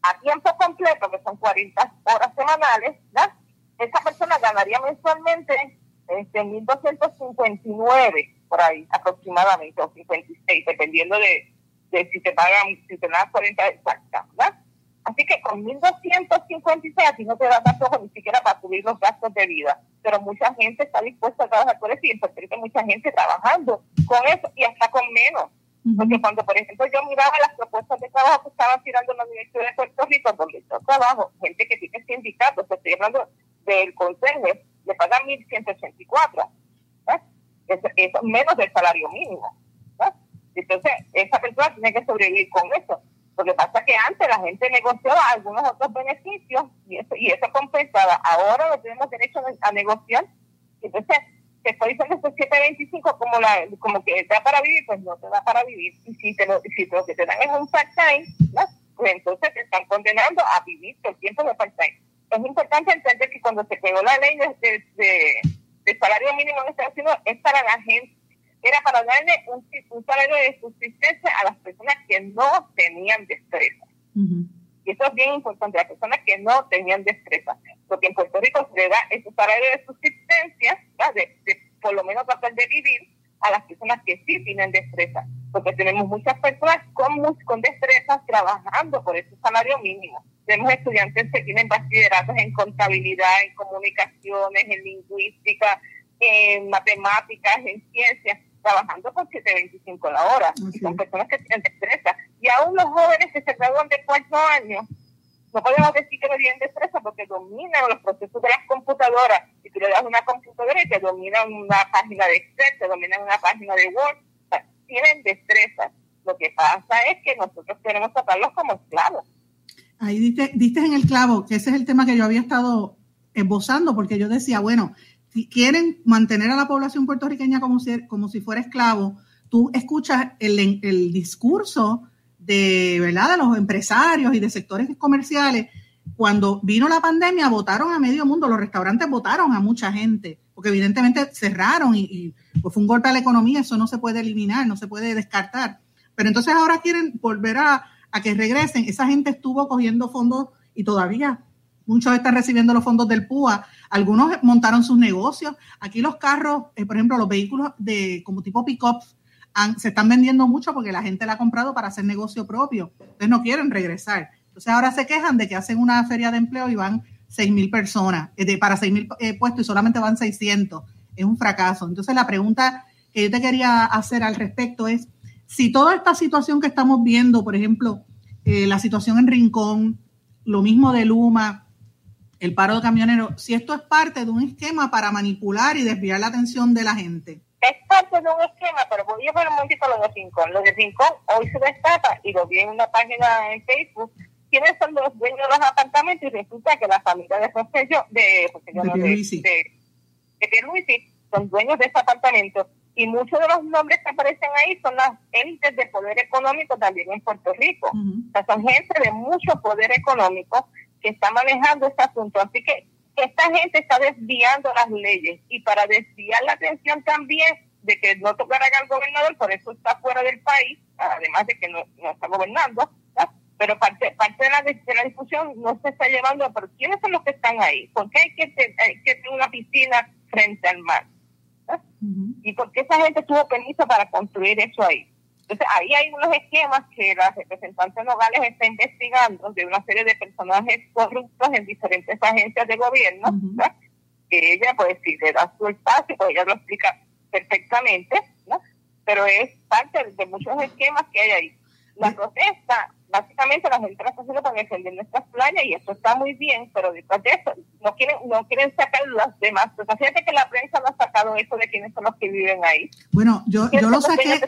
a tiempo completo, que son 40 horas semanales, ¿verdad? esa persona ganaría mensualmente este, 1.259 por ahí aproximadamente, o 56, dependiendo de, de si te pagan, si te dan 40 exactas, ¿verdad? Así que con 1.256 a ti no te da tanto ni siquiera para cubrir los gastos de vida. Pero mucha gente está dispuesta a trabajar por eso y en Puerto mucha gente trabajando con eso y hasta con menos. Porque cuando, por ejemplo, yo miraba las propuestas de trabajo que estaban tirando la Universidad de Puerto Rico, donde yo trabajo, gente que tiene sindicatos, estoy hablando del consejo, le pagan 1.184. ¿eh? Eso, es menos del salario mínimo. ¿eh? Entonces, esa persona tiene que sobrevivir con eso. Lo que pasa es que antes la gente negociaba algunos otros beneficios y eso, y eso compensaba. Ahora no tenemos derecho a negociar. Entonces, te estoy diciendo estos 725 como la como que da para vivir, pues no te da para vivir. Y si, te lo, si lo que te dan es un part-time, pues entonces te están condenando a vivir todo el tiempo de part-time. Es importante entender que cuando se creó la ley de, de, salario mínimo en Estados Unidos es para la gente, era para darle un, un salario de subsistencia a las personas que no tenían destreza. Y eso es bien importante, las personas que no tenían destreza. Porque en Puerto Rico se le da ese salario de subsistencia, de, por lo menos tratar de vivir a las personas que sí tienen destreza. Porque tenemos muchas personas con, con destrezas trabajando por ese salario mínimo. Tenemos estudiantes que tienen bachilleratos en contabilidad, en comunicaciones, en lingüística, en matemáticas, en ciencias, trabajando por 7.25 la hora. Y son personas que tienen destreza y aún los jóvenes que se graduan de cuarto año, no podemos decir que no tienen destreza porque dominan los procesos de las computadoras. Si tú le das una computadora y te dominan una página de Excel, te dominan una página de Word, tienen destreza. Lo que pasa es que nosotros queremos tratarlos como esclavos. Ahí diste, diste en el clavo, que ese es el tema que yo había estado esbozando, porque yo decía, bueno, si quieren mantener a la población puertorriqueña como si, como si fuera esclavo, tú escuchas el, el discurso de, ¿verdad? de los empresarios y de sectores comerciales, cuando vino la pandemia, votaron a medio mundo, los restaurantes votaron a mucha gente, porque evidentemente cerraron y, pues fue un golpe a la economía, eso no se puede eliminar, no se puede descartar. Pero entonces ahora quieren volver a, a que regresen. Esa gente estuvo cogiendo fondos y todavía muchos están recibiendo los fondos del PUA, algunos montaron sus negocios. Aquí los carros, eh, por ejemplo, los vehículos de como tipo pick-ups se están vendiendo mucho porque la gente la ha comprado para hacer negocio propio. Entonces no quieren regresar. Entonces ahora se quejan de que hacen una feria de empleo y van 6 mil personas eh, de, para 6 mil eh, puestos y solamente van 600. Es un fracaso. Entonces la pregunta que yo te quería hacer al respecto es, si toda esta situación que estamos viendo, por ejemplo, la situación en Rincón, lo mismo de Luma, el paro de camioneros, si esto es parte de un esquema para manipular y desviar la atención de la gente es parte de un esquema, pero voy a ver un momentito lo de Rincón. Lo de Rincón hoy se destapa y lo vi en una página en Facebook. ¿Quiénes son los dueños de los apartamentos? Y resulta que la familia de José yo, de José yo, de, de, de, son dueños de ese apartamento. Y muchos de los nombres que aparecen ahí son las élites de poder económico también en Puerto Rico. O sea, son gente de mucho poder económico que está manejando este asunto. Así que esta gente está desviando las leyes y para desviar la atención también de que no tocará al gobernador, por eso está fuera del país, además de que no, está gobernando, pero parte, parte de, la, de la discusión no se está llevando, pero ¿quiénes son los que están ahí? ¿Por qué hay que, hay que tener una piscina frente al mar? ¿Y por qué esa gente tuvo permiso para construir eso ahí? Entonces, ahí hay unos esquemas que la representante Nogales está investigando de una serie de personajes corruptos en diferentes agencias de gobierno, que ella, pues, si le da su espacio, pues ella lo explica perfectamente, ¿no? Pero es parte de muchos esquemas que hay ahí. La protesta básicamente la gente la está haciendo para defender nuestras playas y eso está muy bien, pero después de eso no quieren, no quieren sacar los demás. Pues fíjate que la prensa no ha sacado eso de quiénes son los que viven ahí. Bueno, yo, yo lo saqué,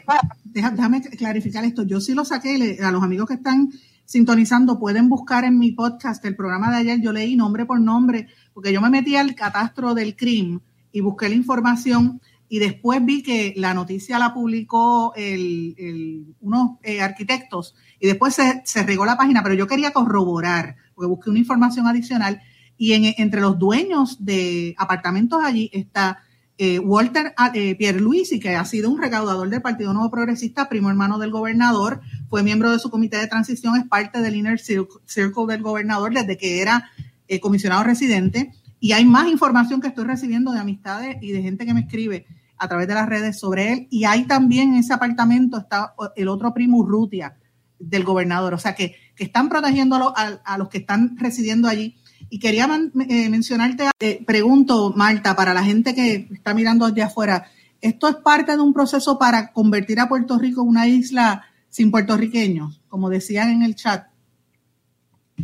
déjame clarificar esto, yo sí lo saqué, a los amigos que están sintonizando pueden buscar en mi podcast el programa de ayer, yo leí nombre por nombre, porque yo me metí al catastro del crimen y busqué la información y después vi que la noticia la publicó el, unos eh, arquitectos y después se, se, regó la página, pero yo quería corroborar, porque busqué una información adicional y en, entre los dueños de apartamentos allí está eh, Walter ah, eh, Pierluisi, que ha sido un recaudador del Partido Nuevo Progresista, primo hermano del gobernador, fue miembro de su comité de transición, es parte del Inner Circle del gobernador desde que era eh, comisionado residente. Y hay más información que estoy recibiendo de amistades y de gente que me escribe a través de las redes sobre él. Y hay también en ese apartamento está el otro primo Urrutia del gobernador. O sea que, que están protegiendo a, los que están residiendo allí. Y quería eh, mencionarte, eh, pregunto, Marta, para la gente que está mirando desde afuera, esto es parte de un proceso para convertir a Puerto Rico en una isla sin puertorriqueños, como decían en el chat.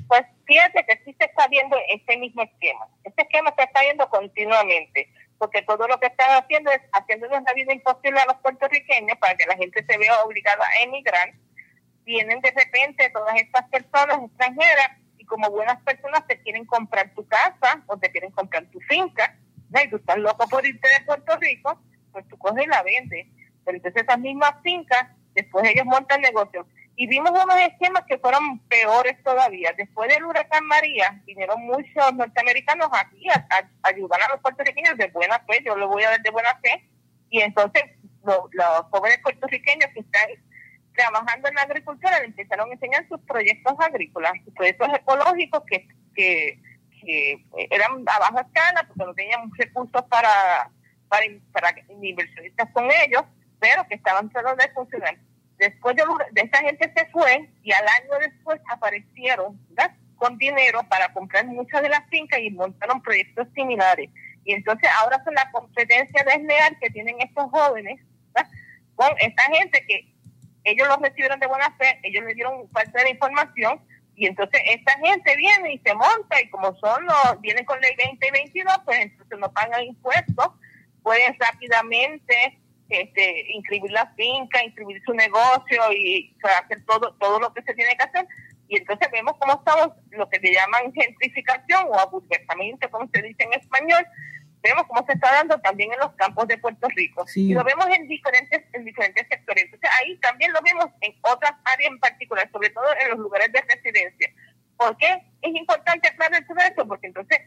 Pues fíjate que sí se está viendo este mismo esquema. Este esquema se está viendo continuamente, porque todo lo que están haciendo es haciéndonos la vida imposible a los puertorriqueños para que la gente se vea obligada a emigrar. Vienen de repente todas estas personas extranjeras y como buenas personas te quieren comprar tu casa o te quieren comprar tu finca, y tú estás loco por irte de Puerto Rico, pues tú coges y la vendes. Pero entonces esas mismas fincas, después ellos montan negocios. Y vimos unos esquemas que fueron peores todavía. Después del huracán María, vinieron muchos norteamericanos aquí a, ayudar a los puertorriqueños de buena fe, yo lo voy a ver de buena fe. Y entonces los jóvenes puertorriqueños que están trabajando en la agricultura le empezaron a enseñar sus proyectos agrícolas, sus proyectos ecológicos que, que, que eran a baja escala porque no tenían recursos para para, para inversionistas con ellos, pero que estaban tratando de funcionar. Después de, esa gente se fue y al año después aparecieron con dinero para comprar muchas de las fincas y montaron proyectos similares. Y entonces ahora son la competencia desleal que tienen estos jóvenes con esta gente que ellos los recibieron de buena fe, ellos les dieron parte de la información y entonces esta gente viene y se monta y como son los, vienen con ley 2022, pues entonces no pagan impuestos pueden rápidamente este, inscribir la finca, inscribir su negocio y hacer todo, todo lo que se tiene que hacer. Y entonces vemos cómo estamos, lo que se llaman gentrificación o aburguesamiento, como se dice en español, vemos cómo se está dando también en los campos de Puerto Rico. Y lo vemos en diferentes, en diferentes sectores. Entonces ahí también lo vemos en otras áreas en particular, sobre todo en los lugares de residencia. ¿Por qué es importante aclarar todo esto? Porque entonces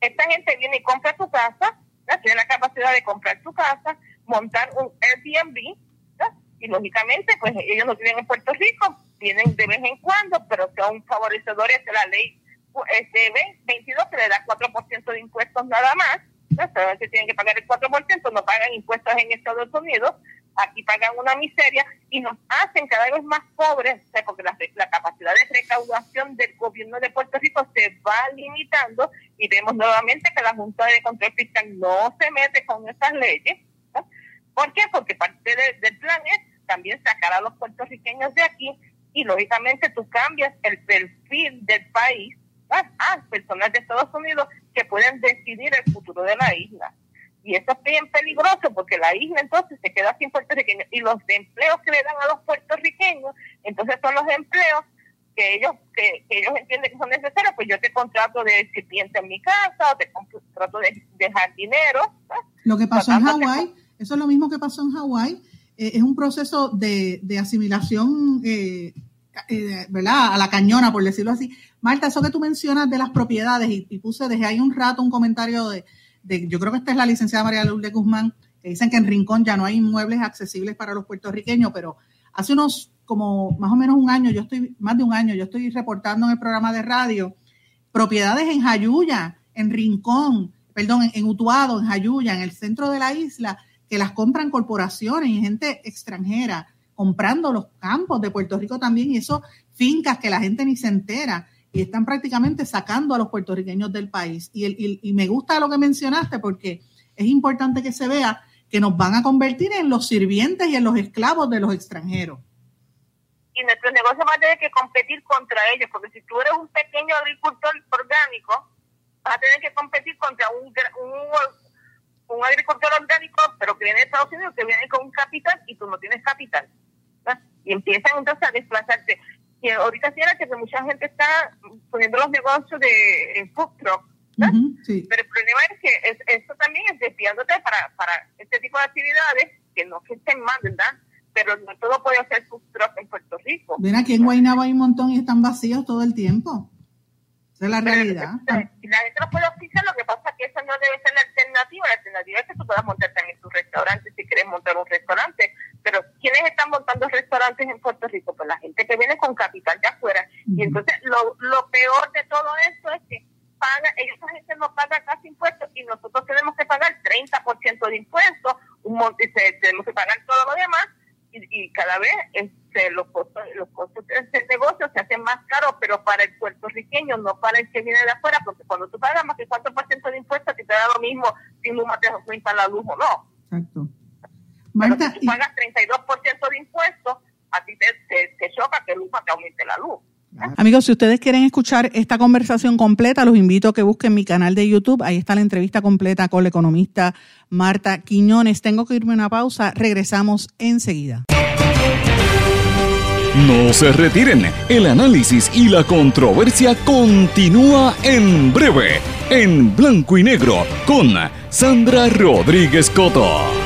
esta gente viene y compra su casa, tiene la capacidad de comprar su casa, montar un Airbnb, y lógicamente, pues ellos no tienen en Puerto Rico, vienen de vez en cuando, pero son favorecedores de la ley este 22 que le da 4% de impuestos nada más, ¿no? tienen que pagar el 4%, no pagan impuestos en Estados Unidos, aquí pagan una miseria y nos hacen cada vez más pobres, porque la, la, capacidad de recaudación del gobierno de Puerto Rico se va limitando y vemos nuevamente que la Junta de Control Fiscal no se mete con esas leyes. ¿Por qué? Porque parte del plan es también sacar a los puertorriqueños de aquí y lógicamente tú cambias el perfil del país a personas de Estados Unidos que pueden decidir el futuro de la isla. Y eso es bien peligroso porque la isla entonces se queda sin puertorriqueños y los empleos que le dan a los puertorriqueños, entonces son los empleos que ellos que, ellos entienden que son necesarios, pues yo te contrato de sirviente en mi casa o te contrato de dejar dinero. Lo que pasó en Hawái, eso es lo mismo que pasó en Hawái, eh, es un proceso de, de asimilación, eh, eh, ¿verdad? A la cañona, por decirlo así. Marta, eso que tú mencionas de las propiedades, y, puse desde ahí un rato un comentario de yo creo que esta es la licenciada María Lourdes Guzmán, que dicen que en Rincón ya no hay inmuebles accesibles para los puertorriqueños, pero hace unos, como más o menos un año, yo estoy, más de un año, yo estoy reportando en el programa de radio, propiedades en Jayuya, en Rincón, perdón, en, Utuado, en Jayuya, en el centro de la isla, que las compran corporaciones y gente extranjera, comprando los campos de Puerto Rico también, y eso, fincas que la gente ni se entera y están prácticamente sacando a los puertorriqueños del país. Y, el, y, me gusta lo que mencionaste porque es importante que se vea que nos van a convertir en los sirvientes y en los esclavos de los extranjeros. Y nuestro negocio va a tener que competir contra ellos, porque si tú eres un pequeño agricultor orgánico, vas a tener que competir contra un, un, un agricultor orgánico, pero que viene de Estados Unidos, que viene con un capital y tú no tienes capital. Y empiezan entonces a desplazarte que ahorita sí era que mucha gente está poniendo los negocios de food truck, Pero el problema es que esto también es desviándote para, para este tipo de actividades que no que estén mal, ¿verdad? Pero no todo puede hacer food truck en Puerto Rico. Ven aquí en Guaynabo hay un montón y están vacíos todo el tiempo. Esa es la realidad. Si la gente no puede oficiar, lo que es que esa no debe ser la alternativa. La alternativa es que tú puedas montar también tu restaurante si quieres montar un restaurante pero ¿quiénes están montando restaurantes en Puerto Rico? Pues la gente que viene con capital de afuera. Y entonces lo, lo peor de todo esto es que paga, ellos, esa gente no paga casi impuestos y nosotros tenemos que pagar 30% de impuestos, un monte, tenemos que pagar todo lo demás y, cada vez este, los costos, los costos de este negocio se hacen más caros, pero para el puertorriqueño, no para el que viene de afuera, porque cuando tú pagas más que 4% de impuestos, te da lo mismo si un te para la luz o no. Exacto. Pero si tú pagas 32% de impuestos, a ti te, te, choca que luz que aumente la luz. Amigos, si ustedes quieren escuchar esta conversación completa, los invito a que busquen mi canal de YouTube. Ahí está la entrevista completa con la economista Marta Quiñones. Tengo que irme a una pausa. Regresamos enseguida. No se retiren. El análisis y la controversia continúa en breve, en blanco y negro, con Sandra Rodríguez Coto.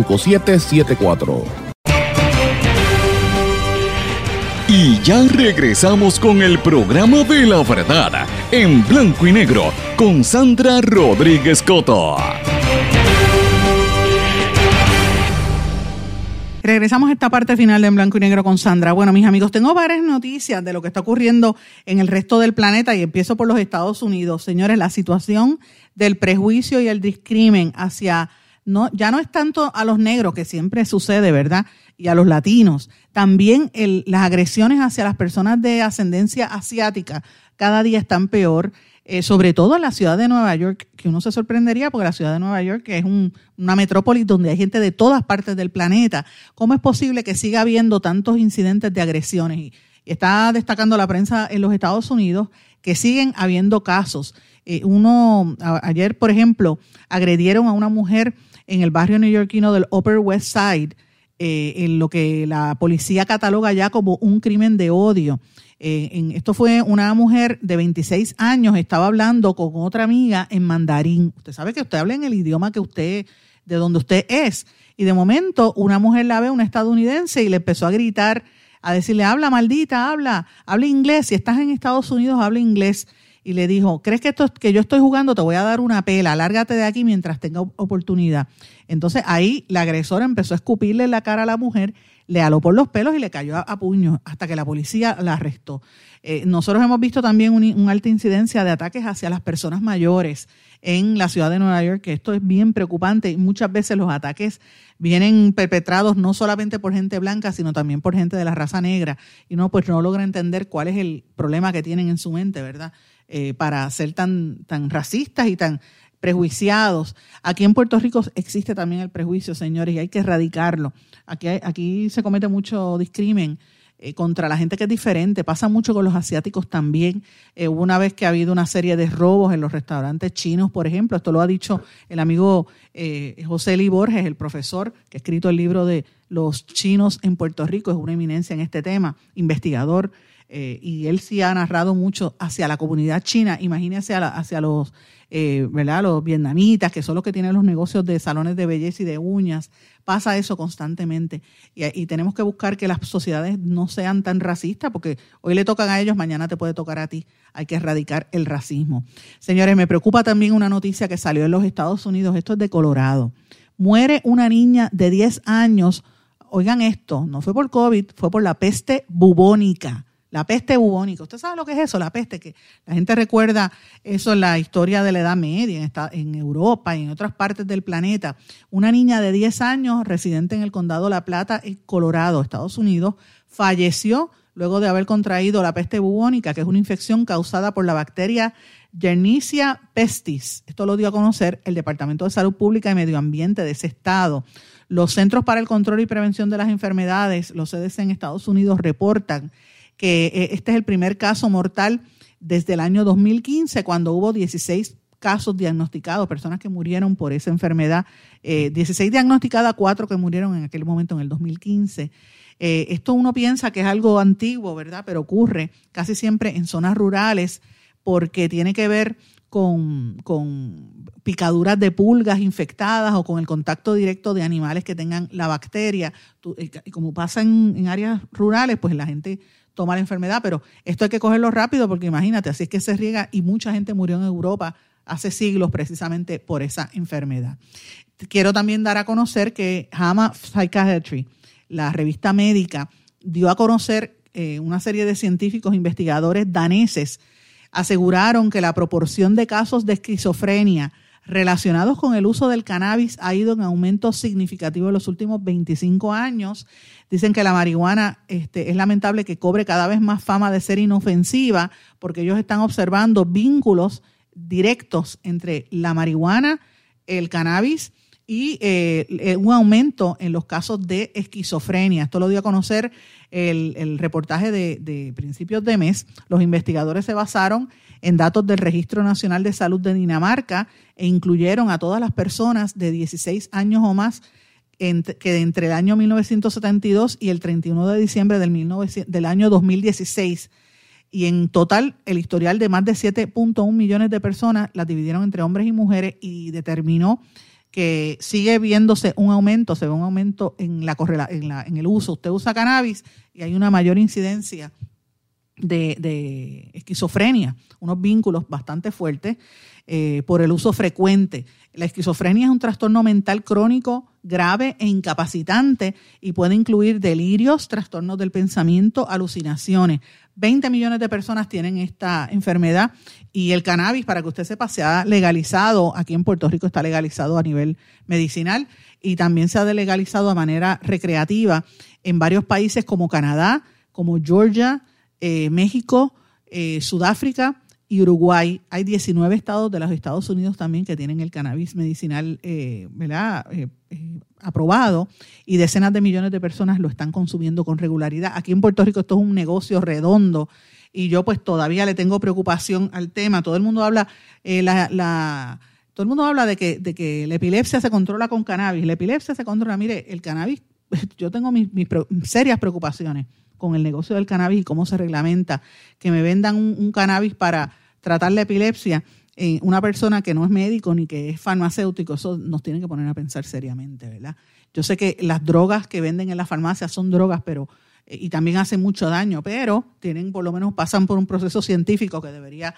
5774 Y ya regresamos con el programa de la verdad, en blanco y negro, con Sandra Rodríguez Coto. Regresamos a esta parte final de En Blanco y Negro con Sandra. Bueno, mis amigos, tengo varias noticias de lo que está ocurriendo en el resto del planeta y empiezo por los Estados Unidos. Señores, la situación del prejuicio y el discrimen hacia no, ya no es tanto a los negros, que siempre sucede, ¿verdad? Y a los latinos. También las agresiones hacia las personas de ascendencia asiática cada día están peor, eh, sobre todo en la ciudad de Nueva York, que uno se sorprendería porque la ciudad de Nueva York es una metrópolis donde hay gente de todas partes del planeta. ¿Cómo es posible que siga habiendo tantos incidentes de agresiones? Y, está destacando la prensa en los Estados Unidos que siguen habiendo casos. Eh, uno, ayer, por ejemplo, agredieron a una mujer en el barrio neoyorquino del Upper West Side, eh, en lo que la policía cataloga ya como un crimen de odio. Eh, esto fue una mujer de 26 años, estaba hablando con otra amiga en mandarín. Usted sabe que usted habla en el idioma que usted, de donde usted es. Y de momento una mujer la ve, una estadounidense, y le empezó a gritar, a decirle, habla maldita, habla, habla inglés. Si estás en Estados Unidos, habla inglés y le dijo, ¿crees que esto que yo estoy jugando? Te voy a dar una pela, lárgate de aquí mientras tenga oportunidad. Entonces ahí la agresora empezó a escupirle la cara a la mujer, le aló por los pelos y le cayó a, puños hasta que la policía la arrestó. Eh, nosotros hemos visto también una alta incidencia de ataques hacia las personas mayores en la ciudad de Nueva York, que esto es bien preocupante y muchas veces los ataques vienen perpetrados no solamente por gente blanca, sino también por gente de la raza negra y no pues no logra entender cuál es el problema que tienen en su mente, ¿verdad? Eh, para ser tan, tan racistas y tan prejuiciados. Aquí en Puerto Rico existe también el prejuicio, señores, y hay que erradicarlo. Aquí, aquí se comete mucho discrimen eh, contra la gente que es diferente. Pasa mucho con los asiáticos también. Eh, una vez que ha habido una serie de robos en los restaurantes chinos, por ejemplo, esto lo ha dicho el amigo José Lee Borges, el profesor que ha escrito el libro de Los chinos en Puerto Rico, es una eminencia en este tema, investigador. Eh, y él sí ha narrado mucho hacia la comunidad china, imagínense hacia los, eh, ¿verdad? los vietnamitas, que son los que tienen los negocios de salones de belleza y de uñas, pasa eso constantemente. Y, tenemos que buscar que las sociedades no sean tan racistas, porque hoy le tocan a ellos, mañana te puede tocar a ti. Hay que erradicar el racismo. Señores, me preocupa también una noticia que salió en los Estados Unidos, esto es de Colorado muere una niña de 10 años. Oigan esto, no fue por COVID, fue por la peste bubónica. La peste bubónica. ¿Usted sabe lo que es eso? La peste, que la gente recuerda eso en la historia de la Edad Media, en, Europa y en otras partes del planeta. Una niña de 10 años, residente en el condado La Plata, Colorado, Estados Unidos, falleció luego de haber contraído la peste bubónica, que es una infección causada por la bacteria Yernicia pestis. Esto lo dio a conocer el Departamento de Salud Pública y Medio Ambiente de ese estado. Los Centros para el Control y Prevención de las Enfermedades, los CDC en Estados Unidos, reportan que eh, este es el primer caso mortal desde el año 2015, cuando hubo 16 casos diagnosticados, personas que murieron por esa enfermedad, 16 eh, diagnosticadas, 4 que murieron en aquel momento en el 2015. Eh, esto uno piensa que es algo antiguo, ¿verdad? Pero ocurre casi siempre en zonas rurales porque tiene que ver con, picaduras de pulgas infectadas o con el contacto directo de animales que tengan la bacteria. Y como pasa en áreas rurales, pues la gente toma la enfermedad, pero esto hay que cogerlo rápido porque imagínate, así es que se riega y mucha gente murió en Europa hace siglos precisamente por esa enfermedad. Quiero también dar a conocer que JAMA Psychiatry, la revista médica, dio a conocer eh, una serie de científicos investigadores daneses aseguraron que la proporción de casos de esquizofrenia relacionados con el uso del cannabis ha ido en aumento significativo en los últimos 25 años. Dicen que la marihuana este, es lamentable que cobre cada vez más fama de ser inofensiva porque ellos están observando vínculos directos entre la marihuana, el cannabis y eh, eh, un aumento en los casos de esquizofrenia. Esto lo dio a conocer el, reportaje de, principios de mes. Los investigadores se basaron en datos del Registro Nacional de Salud de Dinamarca e incluyeron a todas las personas de 16 años o más que entre el año 1972 y el 31 de diciembre del, del año 2016 y en total el historial de más de 7.1 millones de personas las dividieron entre hombres y mujeres y determinó que sigue viéndose un aumento, se ve un aumento en, la, en, la, en el uso. Usted usa cannabis y hay una mayor incidencia de, de esquizofrenia, unos vínculos bastante fuertes eh, por el uso frecuente. La esquizofrenia es un trastorno mental crónico grave e incapacitante y puede incluir delirios, trastornos del pensamiento, alucinaciones. 20 millones de personas tienen esta enfermedad y el cannabis, para que usted sepa, se ha legalizado, aquí en Puerto Rico está legalizado a nivel medicinal y también se ha legalizado de manera recreativa en varios países como Canadá, como Georgia, eh, México, eh, Sudáfrica y Uruguay. Hay 19 estados de los Estados Unidos también que tienen el cannabis medicinal eh, ¿verdad? aprobado y decenas de millones de personas lo están consumiendo con regularidad. Aquí en Puerto Rico esto es un negocio redondo y yo pues todavía le tengo preocupación al tema. Todo el mundo habla, eh, la, todo el mundo habla de que, de que la epilepsia se controla con cannabis. La epilepsia se controla, mire, el cannabis, yo tengo mis, serias preocupaciones con el negocio del cannabis y cómo se reglamenta, que me vendan un, cannabis para tratar la epilepsia. Eh, una persona que no es médico ni que es farmacéutico, eso nos tiene que poner a pensar seriamente, ¿verdad? Yo sé que las drogas que venden en las farmacias son drogas, pero eh, y también hacen mucho daño, pero tienen por lo menos pasan por un proceso científico que debería,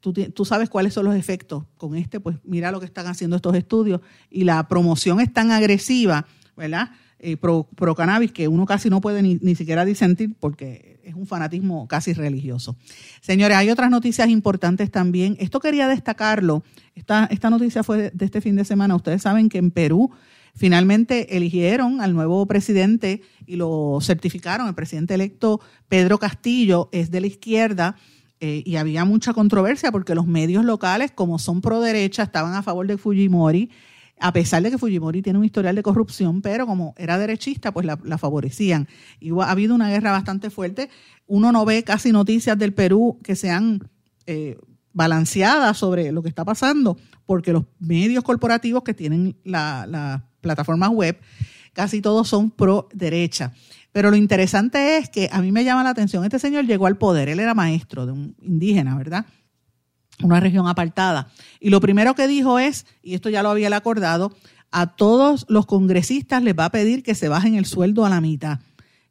tú, tú, sabes cuáles son los efectos con este, pues mira lo que están haciendo estos estudios y la promoción es tan agresiva, ¿verdad? Eh, pro, pro, cannabis que uno casi no puede ni, ni siquiera disentir porque es un fanatismo casi religioso. Señores, hay otras noticias importantes también. Esto quería destacarlo. Esta, noticia fue de este fin de semana. Ustedes saben que en Perú Finalmente eligieron al nuevo presidente y lo certificaron. El presidente electo Pedro Castillo es de la izquierda eh, y había mucha controversia porque los medios locales, como son pro derecha, estaban a favor de Fujimori a pesar de que Fujimori tiene un historial de corrupción, pero como era derechista, pues la, favorecían. Y ha habido una guerra bastante fuerte. Uno no ve casi noticias del Perú que sean eh, balanceadas sobre lo que está pasando, porque los medios corporativos que tienen la plataformas web, casi todos son pro derecha. Pero lo interesante es que a mí me llama la atención, este señor llegó al poder, él era maestro de un indígena, ¿verdad? Una región apartada. Y lo primero que dijo es, y esto ya lo había acordado, a todos los congresistas les va a pedir que se bajen el sueldo a la mitad.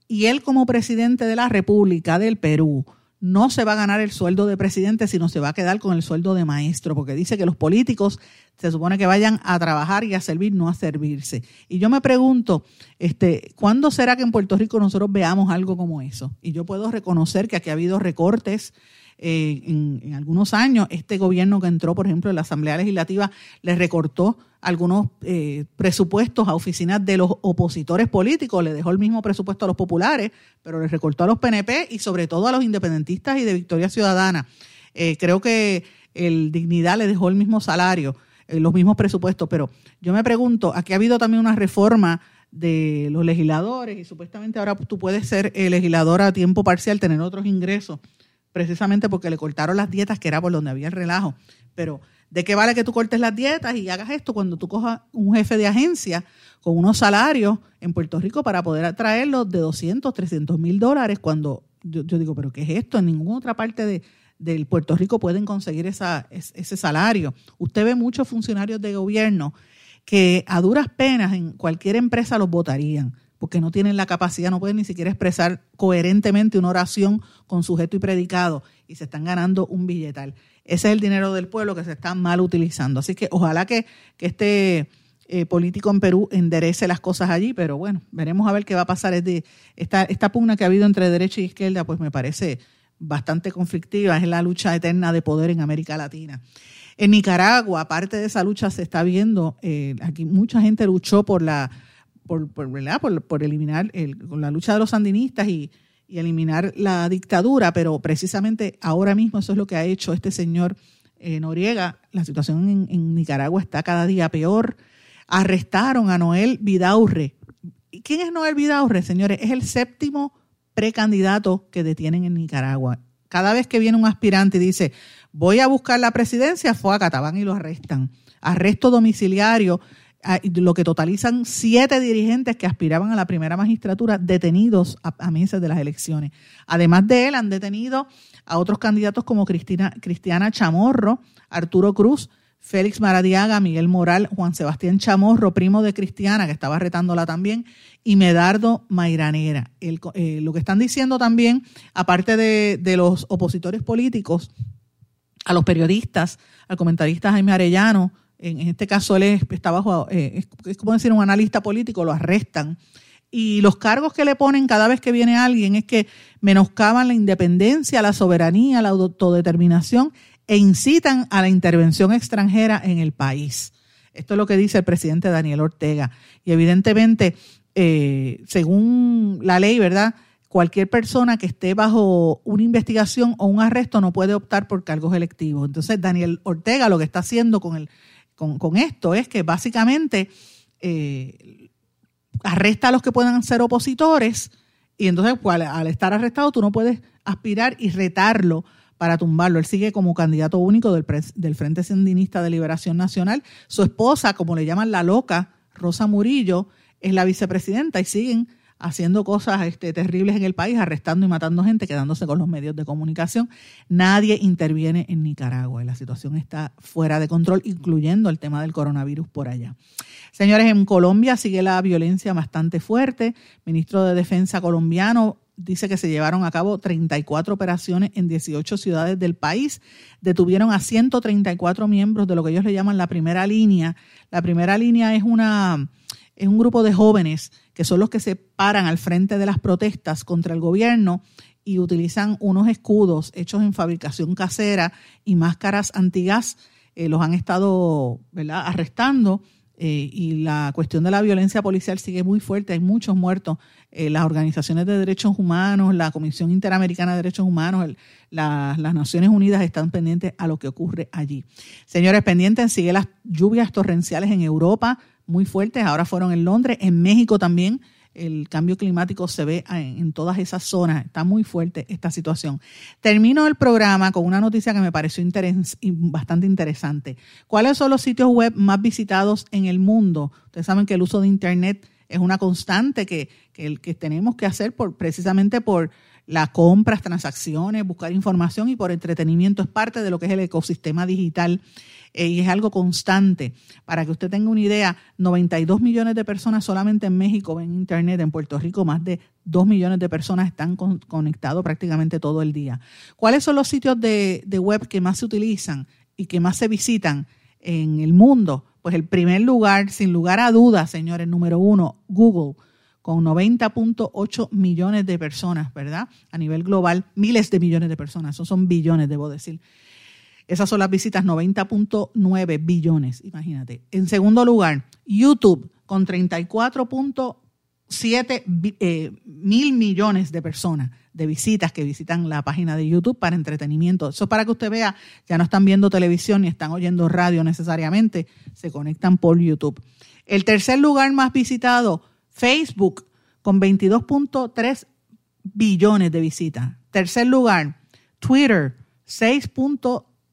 Y él como presidente de la República del Perú no se va a ganar el sueldo de presidente, sino se va a quedar con el sueldo de maestro, porque dice que los políticos se supone que vayan a trabajar y a servir, no a servirse. Y yo me pregunto, este, ¿cuándo será que en Puerto Rico nosotros veamos algo como eso? Y yo puedo reconocer que aquí ha habido recortes eh, en, algunos años. Este gobierno que entró, por ejemplo, en la Asamblea Legislativa, le recortó algunos eh, presupuestos a oficinas de los opositores políticos, le dejó el mismo presupuesto a los populares, pero le recortó a los PNP y sobre todo a los independentistas y de Victoria Ciudadana. Eh, creo que el Dignidad le dejó el mismo salario, los mismos presupuestos, pero yo me pregunto, aquí ha habido también una reforma de los legisladores y supuestamente ahora tú puedes ser legislador a tiempo parcial, tener otros ingresos precisamente porque le cortaron las dietas, que era por donde había el relajo. Pero, ¿de qué vale que tú cortes las dietas y hagas esto cuando tú cojas un jefe de agencia con unos salarios en Puerto Rico para poder atraerlos de 200, 300 mil dólares? Cuando yo, digo, ¿pero qué es esto? En ninguna otra parte de, del Puerto Rico pueden conseguir esa, ese salario. Usted ve muchos funcionarios de gobierno que a duras penas en cualquier empresa los votarían porque no tienen la capacidad, no pueden ni siquiera expresar coherentemente una oración con sujeto y predicado y se están ganando un billetal. Ese es el dinero del pueblo que se está mal utilizando. Así que ojalá que, este eh, político en Perú enderece las cosas allí, pero bueno, veremos a ver qué va a pasar. Esta, esta pugna que ha habido entre derecha y izquierda, pues me parece bastante conflictiva, es la lucha eterna de poder en América Latina. En Nicaragua, aparte de esa lucha, se está viendo, eh, aquí mucha gente luchó por la por, por, eliminar el, la lucha de los sandinistas y, eliminar la dictadura, pero precisamente ahora mismo eso es lo que ha hecho este señor eh, Noriega. La situación en, Nicaragua está cada día peor. Arrestaron a Noel Vidaurre. ¿Quién es Noel Vidaurre, señores? Es el séptimo precandidato que detienen en Nicaragua. Cada vez que viene un aspirante y dice, voy a buscar la presidencia, fue a Catabán y lo arrestan. Arresto domiciliario lo que totalizan siete dirigentes que aspiraban a la primera magistratura detenidos a, meses de las elecciones. Además de él, han detenido a otros candidatos como Cristina, Cristiana Chamorro, Arturo Cruz, Félix Maradiaga, Miguel Moral, Juan Sebastián Chamorro, primo de Cristiana, que estaba retándola también, y Medardo Mairanera. Eh, lo que están diciendo también, aparte de, de los opositores políticos, a los periodistas, al comentarista Jaime Arellano, en este caso él está bajo, eh, es, como decir, un analista político, lo arrestan. Y los cargos que le ponen cada vez que viene alguien es que menoscaban la independencia, la soberanía, la autodeterminación e incitan a la intervención extranjera en el país. Esto es lo que dice el presidente Daniel Ortega. Y evidentemente, eh, según la ley, ¿verdad? Cualquier persona que esté bajo una investigación o un arresto no puede optar por cargos electivos. Entonces, Daniel Ortega lo que está haciendo con el con, esto es que básicamente eh, arresta a los que puedan ser opositores y entonces pues, al, estar arrestado tú no puedes aspirar y retarlo para tumbarlo. Él sigue como candidato único del, del Frente Sandinista de Liberación Nacional. Su esposa, como le llaman la loca, Rosa Murillo, es la vicepresidenta y siguen haciendo cosas este, terribles en el país, arrestando y matando gente, quedándose con los medios de comunicación. Nadie interviene en Nicaragua y la situación está fuera de control, incluyendo el tema del coronavirus por allá. Señores, en Colombia sigue la violencia bastante fuerte. ministro de Defensa colombiano dice que se llevaron a cabo 34 operaciones en 18 ciudades del país. Detuvieron a 134 miembros de lo que ellos le llaman la primera línea. La primera línea es una es un grupo de jóvenes que son los que se paran al frente de las protestas contra el gobierno y utilizan unos escudos hechos en fabricación casera y máscaras antigas. Eh, los han estado arrestando eh, y la cuestión de la violencia policial sigue muy fuerte, hay muchos muertos. Eh, las organizaciones de derechos humanos, la Comisión Interamericana de Derechos Humanos, las Naciones Unidas están pendientes a lo que ocurre allí. Señores, pendientes, sigue las lluvias torrenciales en Europa, muy fuertes, ahora fueron en Londres, en México también. El cambio climático se ve en todas esas zonas. Está muy fuerte esta situación. Termino el programa con una noticia que me pareció bastante interesante. ¿Cuáles son los sitios web más visitados en el mundo? Ustedes saben que el uso de Internet es una constante que, que, tenemos que hacer precisamente por las compras, transacciones, buscar información y por entretenimiento es parte de lo que es el ecosistema digital eh, y es algo constante. Para que usted tenga una idea, 92 millones de personas solamente en México ven Internet, en Puerto Rico más de 2 millones de personas están conectados prácticamente todo el día. ¿Cuáles son los sitios de, web que más se utilizan y que más se visitan en el mundo? Pues el primer lugar, sin lugar a dudas, señores, número uno, Google con 90.8 millones de personas, ¿verdad? A nivel global, miles de millones de personas, esos son billones, debo decir. Esas son las visitas, 90.9 billones, imagínate. En segundo lugar, YouTube, con 34.7 eh, mil millones de personas de visitas que visitan la página de YouTube para entretenimiento. Eso para que usted vea, ya no están viendo televisión ni están oyendo radio necesariamente, se conectan por YouTube. El tercer lugar más visitado, Facebook con 22.3 billones de visitas. Tercer lugar, Twitter,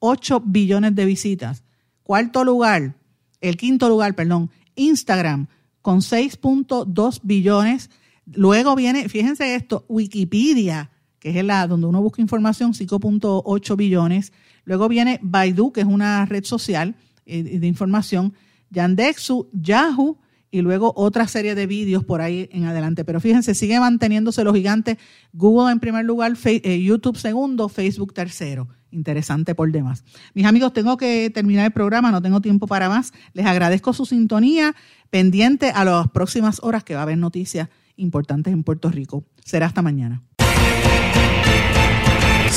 6.8 billones de visitas. Cuarto lugar, el quinto lugar, perdón, Instagram con 6.2 billones. Luego viene, fíjense esto, Wikipedia, que es la donde uno busca información, 5.8 billones. Luego viene Baidu, que es una red social eh, de información. Yandexu, Yahoo, y luego otra serie de vídeos por ahí en adelante. Pero fíjense, sigue manteniéndose los gigantes. Google en primer lugar, eh, YouTube segundo, Facebook tercero. Interesante por demás. Mis amigos, tengo que terminar el programa, no tengo tiempo para más. Les agradezco su sintonía, pendiente a las próximas horas que va a haber noticias importantes en Puerto Rico. Será hasta mañana.